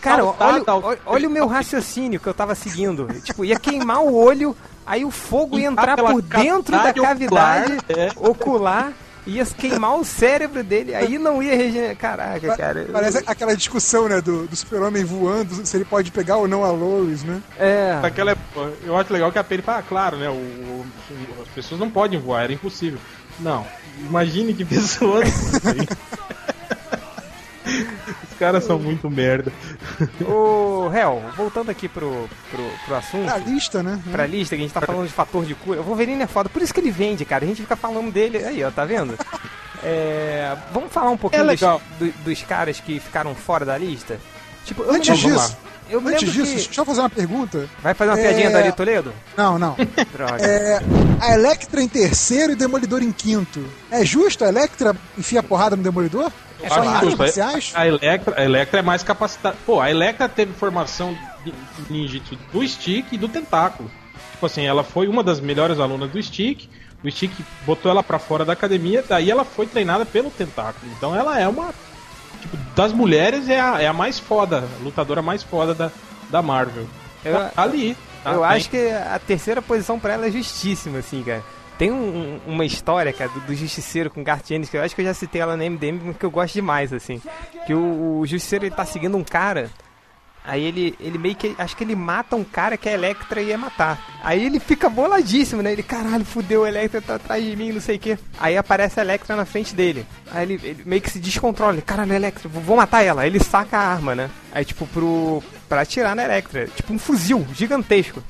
Cara, olha, olha, olha o meu raciocínio que eu tava seguindo. Tipo, ia queimar o olho, aí o fogo ia Entrar por dentro da cavidade cavidade ocular, é. ocular, ia queimar o cérebro dele, aí não ia regenerar. Caraca, cara. Parece aquela discussão, né, do, do super-homem voando, se ele pode pegar ou não a Lois, né? É. Aquela, eu acho legal que a Penny fala, ah, claro, né? O, o- as pessoas não podem voar, era impossível. Não, imagine que pessoas. Os caras são muito merda. Ô, Hel, voltando aqui pro, pro, pro assunto. A lista, né? Pra lista, que a gente tá falando de fator de cura. O Wolverine é foda, por isso que ele vende, cara. A gente fica falando dele. Aí, ó, tá vendo? É, vamos falar um pouquinho É dos, legal. do- dos caras que ficaram fora da lista? Tipo, eu Antes lembro- disso, eu antes disso, que... deixa eu fazer uma pergunta. Vai fazer uma É, piadinha da Ari Toledo? Não, não. Droga. É, a Electra em terceiro e Demolidor em quinto. É justo a Electra enfia porrada no Demolidor? É Só em justo, é- marciais? A Electra, a Electra é mais capacitada. Pô, a Electra teve formação de ninjitsu do Stick e do Tentáculo. Tipo assim, ela foi uma das melhores alunas do Stick. O Stick botou ela pra fora da academia, daí ela foi treinada pelo Tentáculo. Então ela é uma. Tipo, das mulheres é a, é a mais foda, a lutadora mais foda da, da Marvel. Eu- Tá ali. tá? eu Tem- acho que a terceira posição pra ela é justíssima, assim, cara. Tem um- um- uma história, cara, do, do Justiceiro com Garth Ennis, que eu acho que eu já citei ela no MDM, porque eu gosto demais, assim. Que o, o Justiceiro, ele tá seguindo um cara, aí ele, ele meio que, acho que ele mata um cara que a Electra ia matar. Aí ele fica boladíssimo, né? Ele, caralho, fudeu, a Electra tá atrás de mim, não sei o quê. Aí aparece a Electra na frente dele. Aí ele, ele meio que se descontrola, ele, caralho, Electra, vou matar ela. Aí ele saca a arma, né? Aí, tipo, pro, pra atirar na Electra. Tipo um fuzil gigantesco.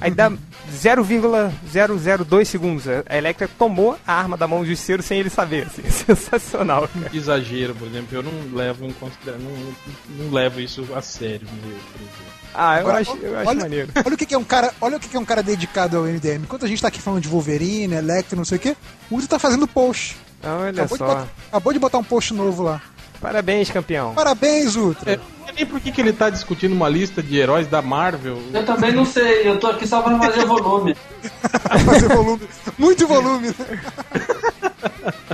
Aí dá 0,002 segundos. A Electra tomou a arma da mão do Justiceiro sem ele saber. Assim. Sensacional, cara. Exagero, por exemplo, eu não levo em consideração, não, não levo isso a sério, por exemplo. Ah, eu Agora, acho, eu acho olha, maneiro. olha o que que é um cara, olha o que que é um cara dedicado ao MDM. Enquanto a gente tá aqui falando de Wolverine, Electro, não sei o quê, o Ultra tá fazendo post. Olha Acabou de, só. botar, acabou de botar um post novo lá. Parabéns, campeão. Parabéns, Ultra. É, não sei nem por que, que ele tá discutindo uma lista de heróis da Marvel. Eu também não sei, eu tô aqui só pra fazer volume. Fazer volume. Muito volume. né?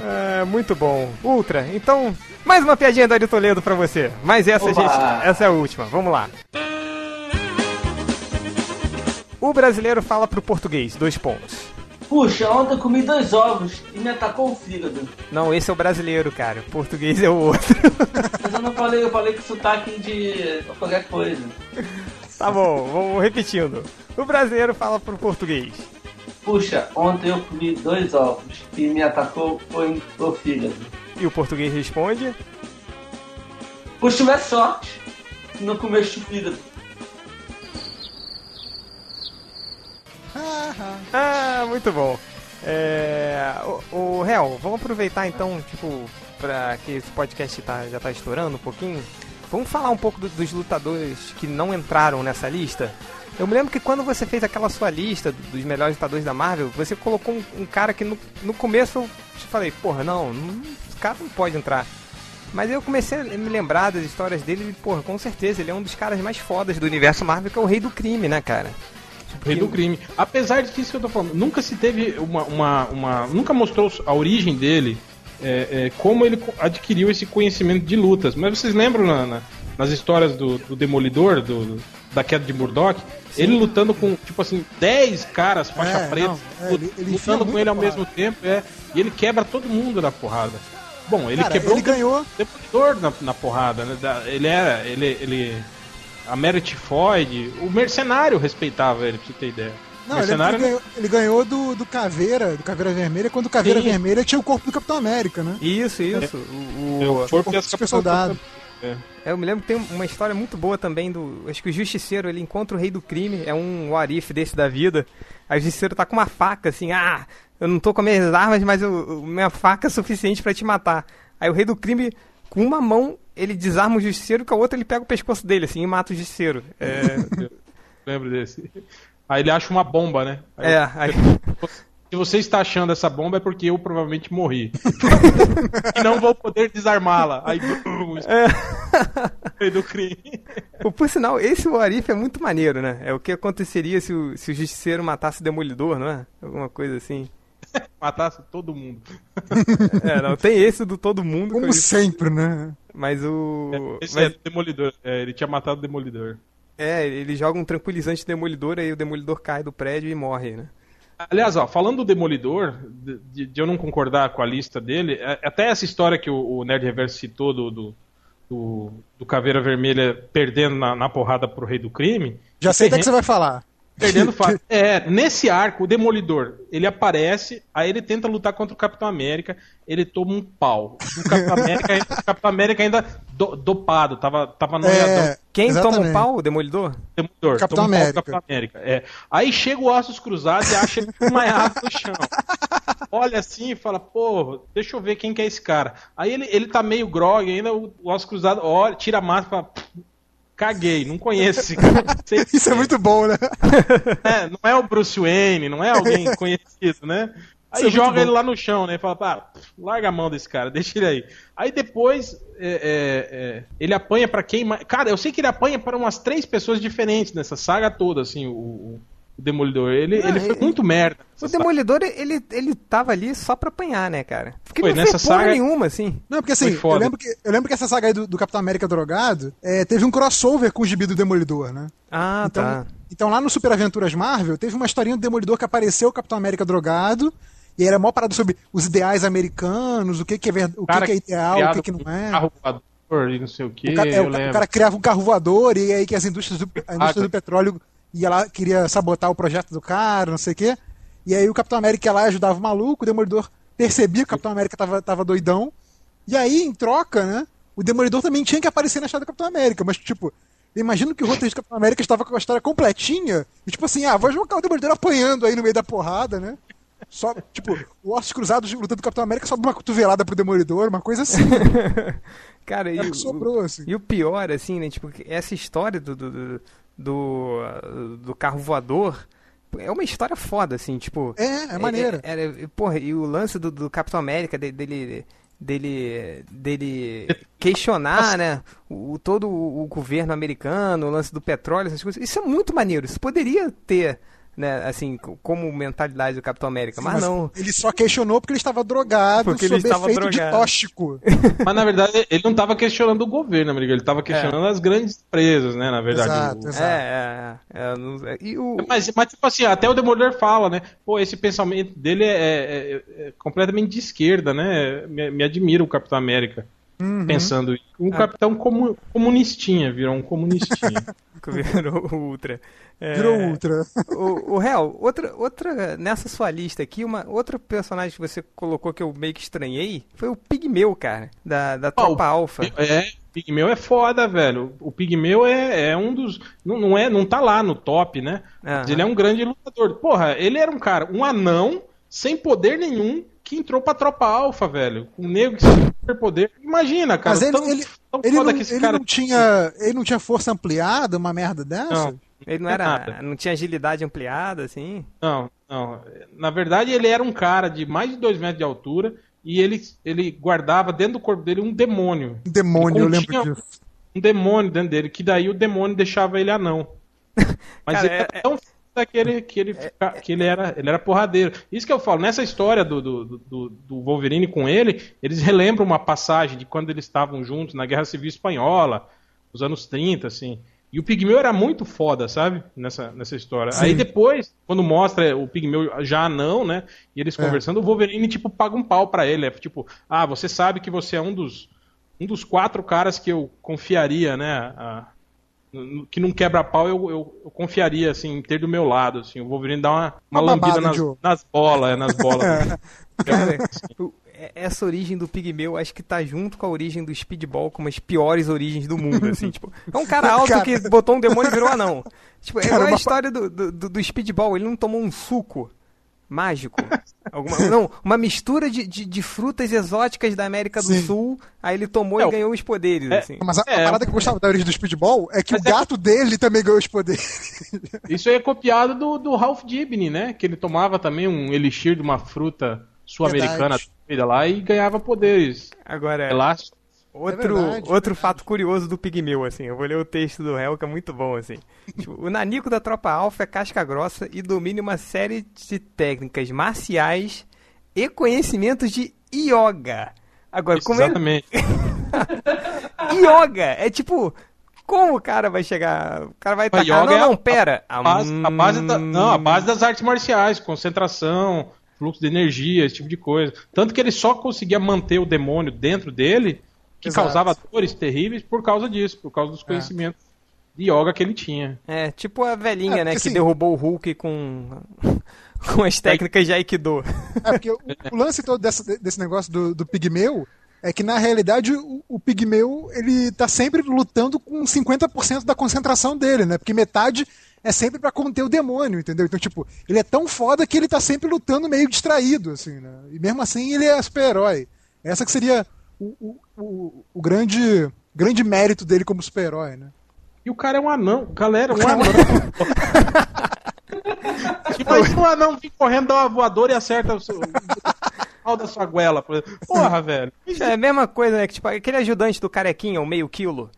É, muito bom. Ultra, então, mais uma piadinha da Ari Toledo pra você. Mas essa, Oba! gente, essa é a última. Vamos lá. O brasileiro fala pro português, dois pontos. Puxa, ontem eu comi dois ovos e me atacou o fígado. Não, esse é o brasileiro, cara. O português é o outro. Mas eu não falei, eu falei com sotaque de qualquer coisa. tá bom, vamos repetindo. O brasileiro fala pro português. Puxa, ontem eu comi dois ovos e me atacou o fígado. E o português responde. Puxa, tiver sorte, não comeste o fígado. Ah, muito bom. É, o, o Real, vamos aproveitar então, tipo, pra que esse podcast tá, já tá estourando um pouquinho. Vamos falar um pouco do- dos lutadores que não entraram nessa lista. Eu me lembro que quando você fez aquela sua lista dos melhores lutadores da Marvel, você colocou um, um cara que no, no começo eu te falei, porra, não, não, esse cara não pode entrar. Mas eu comecei a me lembrar das histórias dele e, porra, com certeza, ele é um dos caras mais fodas do universo Marvel, que é o rei do crime, né, cara? Rei que- do crime. Apesar disso que eu tô falando, nunca se teve uma. uma, uma- nunca mostrou a origem dele, é, é, como ele adquiriu esse conhecimento de lutas. Mas vocês lembram na- na- nas histórias do, do Demolidor, do, da queda de Murdoch? Ele lutando com, tipo assim, 10 caras faixa É, preta, não, é, ele- lutando com ele ao porrada. mesmo tempo, é, e ele quebra todo mundo na porrada. Bom, ele Cara, quebrou ele ganhou. o Demolidor na, na porrada, né? Da- Ele era. Ele. ele a Merit Floyd, o mercenário respeitava ele, pra você ter ideia. Não, mercenário ele ganhou, ele ganhou do, do Caveira, do Caveira Vermelha, quando o Caveira Sim. Vermelha tinha o corpo do Capitão América, né? Isso, isso. O, É, o- o corpo corpo super capas- soldado. É. É, eu me lembro que tem uma história muito boa também do. Acho que o Justiceiro ele encontra o rei do crime, é um Warif desse da vida. Aí o Justiceiro tá com uma faca, assim, ah, eu não tô com as minhas armas, mas eu, minha faca é suficiente pra te matar. Aí o rei do crime, com uma mão, ele desarma o Justiceiro, com a outra ele pega o pescoço dele, assim, e mata o Justiceiro. É, Lembro desse. Aí ele acha uma bomba, né? Aí é aí. Se você está achando essa bomba é porque eu provavelmente morri. e não vou poder desarmá-la. Aí, é. do crime. Por sinal, esse Warif é muito maneiro, né? É o que aconteceria se o, se o Justiceiro matasse o Demolidor, não é? Alguma coisa assim. Matasse todo mundo. É, não, tem esse do todo mundo. Como sempre, né? Mas o. Esse mas- é Demolidor. É, ele tinha matado o Demolidor. É, ele joga um tranquilizante demolidor, aí o demolidor cai do prédio e morre, né? Aliás, ó, falando do Demolidor, de, de- eu não concordar com a lista dele, é- até essa história que o, o Nerd Reverso citou do, do, do, do Caveira Vermelha perdendo na, na porrada pro Rei do Crime. Já sei até Terreno- que você vai falar. Perdendo fácil. É, nesse arco, o Demolidor, ele aparece, aí ele tenta lutar contra o Capitão América, ele toma um pau. O Capitão América, ainda- o Capitão América ainda do- dopado, tava, tava noiadão. É, Quem toma exatamente. um pau? O demolidor? Demolidor, Capitão toma um pau América. Capitão América. É. Aí chega o Ossos Cruzados e acha ele desmaiado no chão. Olha assim e fala, pô, deixa eu ver quem que é esse cara. Aí ele, ele tá meio grog ainda, o, Ossos Cruzados olha, tira a máscara e fala, "Pff, caguei, não conheço esse cara. Isso é muito bom, né? é, não é o Bruce Wayne, não é alguém conhecido, né? Aí é joga ele lá no chão, né? Fala, pá, larga a mão desse cara, deixa ele aí. Aí depois é, é, é, ele apanha pra quem mais. Cara, eu sei que ele apanha para umas três pessoas diferentes nessa saga toda, assim, o, o- Demolidor. Ele, Não, ele foi ele- muito merda. O saga. demolidor, ele, ele tava ali só pra apanhar, né, cara? Porque Foi, não nessa fez porra saga- nenhuma, assim. Não, porque assim, eu lembro, que, eu lembro que essa saga aí do, do Capitão América drogado é, teve um crossover com o gibi do Demolidor, né? Ah, Então, tá. então lá no Super Aventuras Marvel, teve uma historinha do Demolidor que apareceu o Capitão América drogado, e era mó parada sobre os ideais americanos, o que, que é, ver, o que, Cara que é ideal, o que, que não é. Carro voador e não sei o que, O cara, é, eu o, o cara criava um carro voador e aí que as indústrias do, a indústria Ah, do petróleo ia lá, queria sabotar o projeto do cara, não sei o quê. E aí o Capitão América ia lá e ajudava o maluco, o Demolidor percebia que o Capitão América tava, tava doidão. E aí, em troca, né, o Demolidor também tinha que aparecer na história do Capitão América, mas tipo, Imagino que o roteirista do Capitão América estava com a história completinha. E tipo assim, ah, vou jogar o Demolidor apanhando aí no meio da porrada, né? Só, tipo, o Ossos Cruzados lutando com o Capitão América sobe uma cotovelada pro Demolidor, uma coisa assim. Cara, e, É o que sobrou, assim. e o pior, assim, né? Tipo, essa história do, do, do, do, do carro voador é uma história foda, assim, tipo. É, é maneira. É, é, porra, e o lance do, do Capitão América, de- dele. Dele, dele questionar, né, o, todo o governo americano, o lance do petróleo, essas coisas. Isso é muito maneiro. Isso poderia ter, né, assim, co- como mentalidade do Capitão América, mas, não. Ele só questionou porque ele estava drogado Porque ele estava efeito de drogado. tóxico. Mas na verdade ele não tava questionando o governo, amigo. Ele tava questionando as grandes empresas, né? Na verdade. Exato, O- exato. É, é, é, não- é, e o, Mas, mas, tipo assim, até o Demolidor fala, né? Pô, esse pensamento dele é, é- é completamente de esquerda, né? Me, me admira o Capitão América Uhum. pensando. Um capitão comu- comunistinha, virou um comunistinha. virou o Ultra. É, Virou ultra. O, o Real, outra, outra, nessa sua lista aqui, uma outra personagem que você colocou que eu meio que estranhei foi o Pigmeu, cara, da, da Tropa Alpha. É, o Pigmeu é foda, velho. O Pigmeu é, é um dos. Não, não, é, não tá lá no top, né? Mas Aham. ele é um grande lutador. Porra, ele era um cara, um anão, sem poder nenhum, que entrou pra tropa alfa, velho. Com um negro sem superpoder. Imagina, cara. Mas ele, tão, ele, tão ele, foda não, que esse ele cara não tinha, ele não tinha força ampliada, uma merda dessa? Não, Ele não é era, nada. não tinha agilidade ampliada, assim. Não, não. Na verdade, ele era um cara de mais de 2 metros de altura e ele, ele guardava dentro do corpo dele um demônio. Um demônio, eu lembro disso. Um demônio dentro dele, que daí o demônio deixava ele anão. Mas Cara, ele é- era tão foda que ele, que, ele, fica- que ele, era, ele era porradeiro. Isso que eu falo, nessa história do, do, do, do Wolverine com ele, eles relembram uma passagem de quando eles estavam juntos na Guerra Civil Espanhola, nos anos 30, assim. E o Pigmeu era muito foda, sabe? Nessa, nessa história. Sim. Aí depois, quando mostra o Pigmeu já anão, né? E eles É. conversando, o Wolverine, tipo, paga um pau pra ele. É tipo, ah, você sabe que você é um dos, um dos quatro caras que eu confiaria, né? a- que não quebra pau, eu, eu, eu confiaria, assim, em ter do meu lado, assim. O Wolverine dá uma, uma, Uma lambida nas, nas bolas, é, nas bolas. Cara, o- é- essa origem do Pigmeu acho que tá junto com a origem do Speedball como as piores origens do mundo, assim, tipo. É um cara alto Cara. que botou um demônio e virou anão. Tipo, é Cara, a uma- história do, do, do- do Speedball, ele não tomou um suco mágico. Alguma, não, uma mistura de, de, de frutas exóticas da América do Sim. Sul, aí ele tomou É, e ganhou os poderes, é, assim. Mas a, a É, parada que eu gostava da origem do Speedball é que Mas o é gato dele também ganhou os poderes. Isso aí é copiado do, do Ralph Dibny, né? Que ele tomava também um elixir de uma fruta sul-americana lá e ganhava poderes Agora, elásticos. Outro, É verdade, outro é fato curioso do Pigmeu, assim, eu vou ler o texto do réu que é muito bom, assim. Tipo, o Nanico da Tropa Alfa é casca grossa e domina uma série de técnicas marciais e conhecimentos de yoga. Agora, Isso, como ele... exatamente. Yoga! É tipo, como o cara vai chegar... O cara vai tacar... yoga Não, é a- não, pera. A base, a base da, não, a base das artes marciais, concentração, fluxo de energia, esse tipo de coisa. Tanto que ele só conseguia manter o demônio dentro dele, que Exato. causava dores terríveis por causa disso, por causa dos conhecimentos de yoga que ele tinha. É, tipo a velhinha, É, né, porque, que assim- derrubou o Hulk com... com as técnicas de Aikido. É, porque o, o lance todo dessa- desse negócio do, do pigmeu é que, na realidade, o, o pigmeu ele tá sempre lutando com 50% da concentração dele, né? Porque metade é sempre pra conter o demônio, entendeu? Então, tipo, ele é tão foda que ele tá sempre lutando meio distraído, assim, né? E mesmo assim ele é super-herói. Essa que seria o, o, o, o grande, grande mérito dele como super-herói, né? E o cara é um anão, galera, um é um anão. Imagina um anão vir correndo, dá uma voadora e acerta o seu. pau da sua goela. exemplo. Porra, velho. É a mesma coisa, né? Que, tipo, aquele ajudante do carequinha, o meio quilo.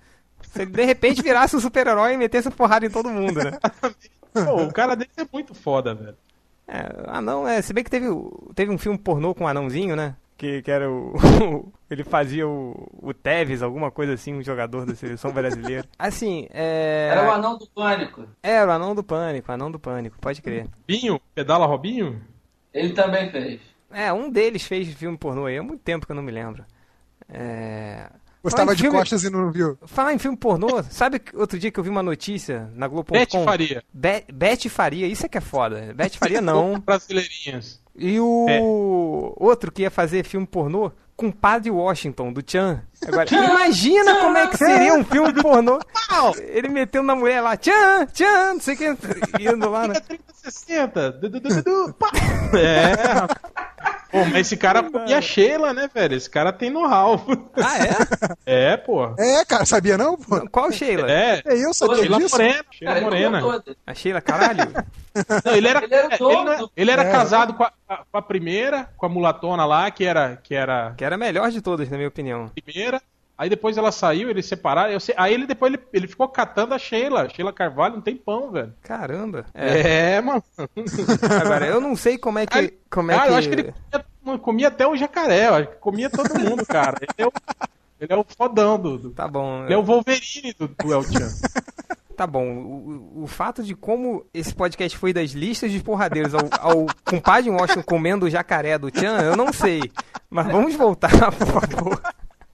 Se ele de repente virasse um super-herói e metesse porrada em todo mundo, né? Pô, o cara dele é muito foda, velho. É, anão, é. Se bem que teve, teve um filme pornô com um anãozinho, né? Que, que era o. ele fazia o, o Tevez, alguma coisa assim, um jogador da seleção brasileira. Assim, é. Era o anão do pânico. Era o anão do pânico, o anão do pânico, pode crer. Binho, pedala Robinho? Ele também fez. É, um deles fez filme pornô aí, há muito tempo que eu não me lembro. É. Gostava de filme- costas e não viu. Falar em filme pornô, sabe que outro dia que eu vi uma notícia na Globo.com? Beth Faria. Be Beth Faria, isso é que é foda. Beth Faria não. Brasileirinhas. E o É. outro que ia fazer filme pornô Compadre Washington, do Chan. Agora, imagina como é que seria um filme pornô. Ele metendo na mulher lá, Chan, Chan, não sei o que, indo lá, né? 3060. Du, du, du, du, du. É. Pô, mas esse cara comia Sheila, né, velho? Esse cara tem know-how. Ah, É, pô. É, cara, sabia não, pô? é? Qual Sheila? É. É, eu sabia Sheila disso. Morena. Sheila Cara, Morena. A Sheila, caralho. Não, ele era, Ele era é, ele não- do- ele era É. casado com a, com a primeira, com a mulatona lá, que era, que era Que era a melhor de todas, na minha opinião. a primeira. Aí depois ela saiu, eles separaram. eu sei- aí ele depois ele, ele ficou catando a Sheila, Sheila Carvalho, um tempão, velho. Caramba. É. É, mano. Agora, eu não sei como é que. Aí- Como é Cara, que... eu acho que ele comia, comia até o jacaré, eu acho que comia todo mundo, cara. Ele é o, ele é o fodão do. do- Tá bom. ele é o Wolverine do, do El Chan. Tá bom. O, o- o fato de como esse podcast foi das listas de porradeiros ao, ao compadre Washington comendo o jacaré do Chan, eu não sei. Mas vamos voltar, por favor.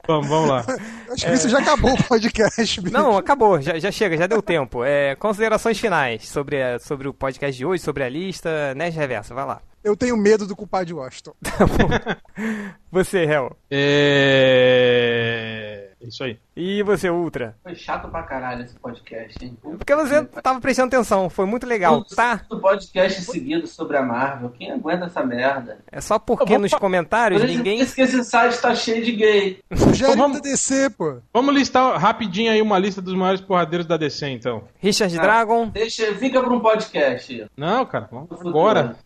Vamos, vamos lá. Acho que isso já acabou o podcast, bicho. Não, acabou, já, já chega, já deu tempo. É, considerações finais sobre, a- sobre o podcast de hoje, sobre a lista, Nerd Reversa, vai lá. Eu tenho medo do culpado de Washington. Você, Hel. É. é Isso aí. E você, Ultra. Foi chato pra caralho esse podcast, hein? Porque você tava prestando atenção, foi muito legal, tá? Todo podcast seguido sobre a Marvel. Quem aguenta essa merda? É só porque nos comentários Por isso ninguém. que esse site tá cheio de gay. Sugere vamos- da DC, pô. Vamos listar rapidinho aí uma lista dos maiores porradeiros da DC, então. Richard Ah. Dragon. Deixa, fica pra um podcast. Não, cara, vamos agora.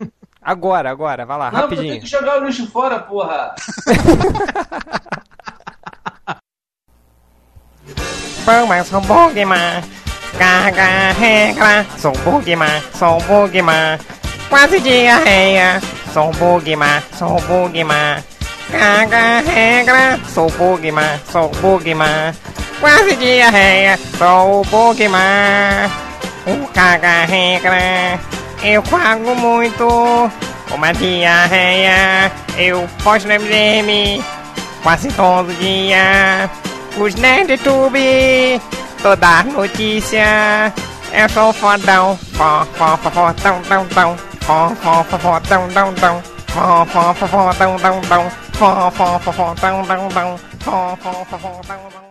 Agora, agora, vai lá, Não, rapidinho. tem que jogar o lixo fora, porra. Vamos, sou Bugman. Carga regra, sou Bugman, sou Bugman. Quase diarreia, sou Bugman, sou Bugman. Carga regra, sou Bugman, sou Bugman. Quase diarreia, sou Bugman. O caga regra, eu pago muito. Uma diarreia, eu posto no MDM quase todo dia. Os Nerdtube, toda notícia. Eu sou fodão, fó, fó, fó, fó, tão, tão, tão. Fó, fó, fó, fó, tão, tão, tão. Fó, fó, fó, fó, tão, tão, tão. Fó, fó, fó, fó, tão, tão, tão. Fó, fó, fó, fó, tão, tão,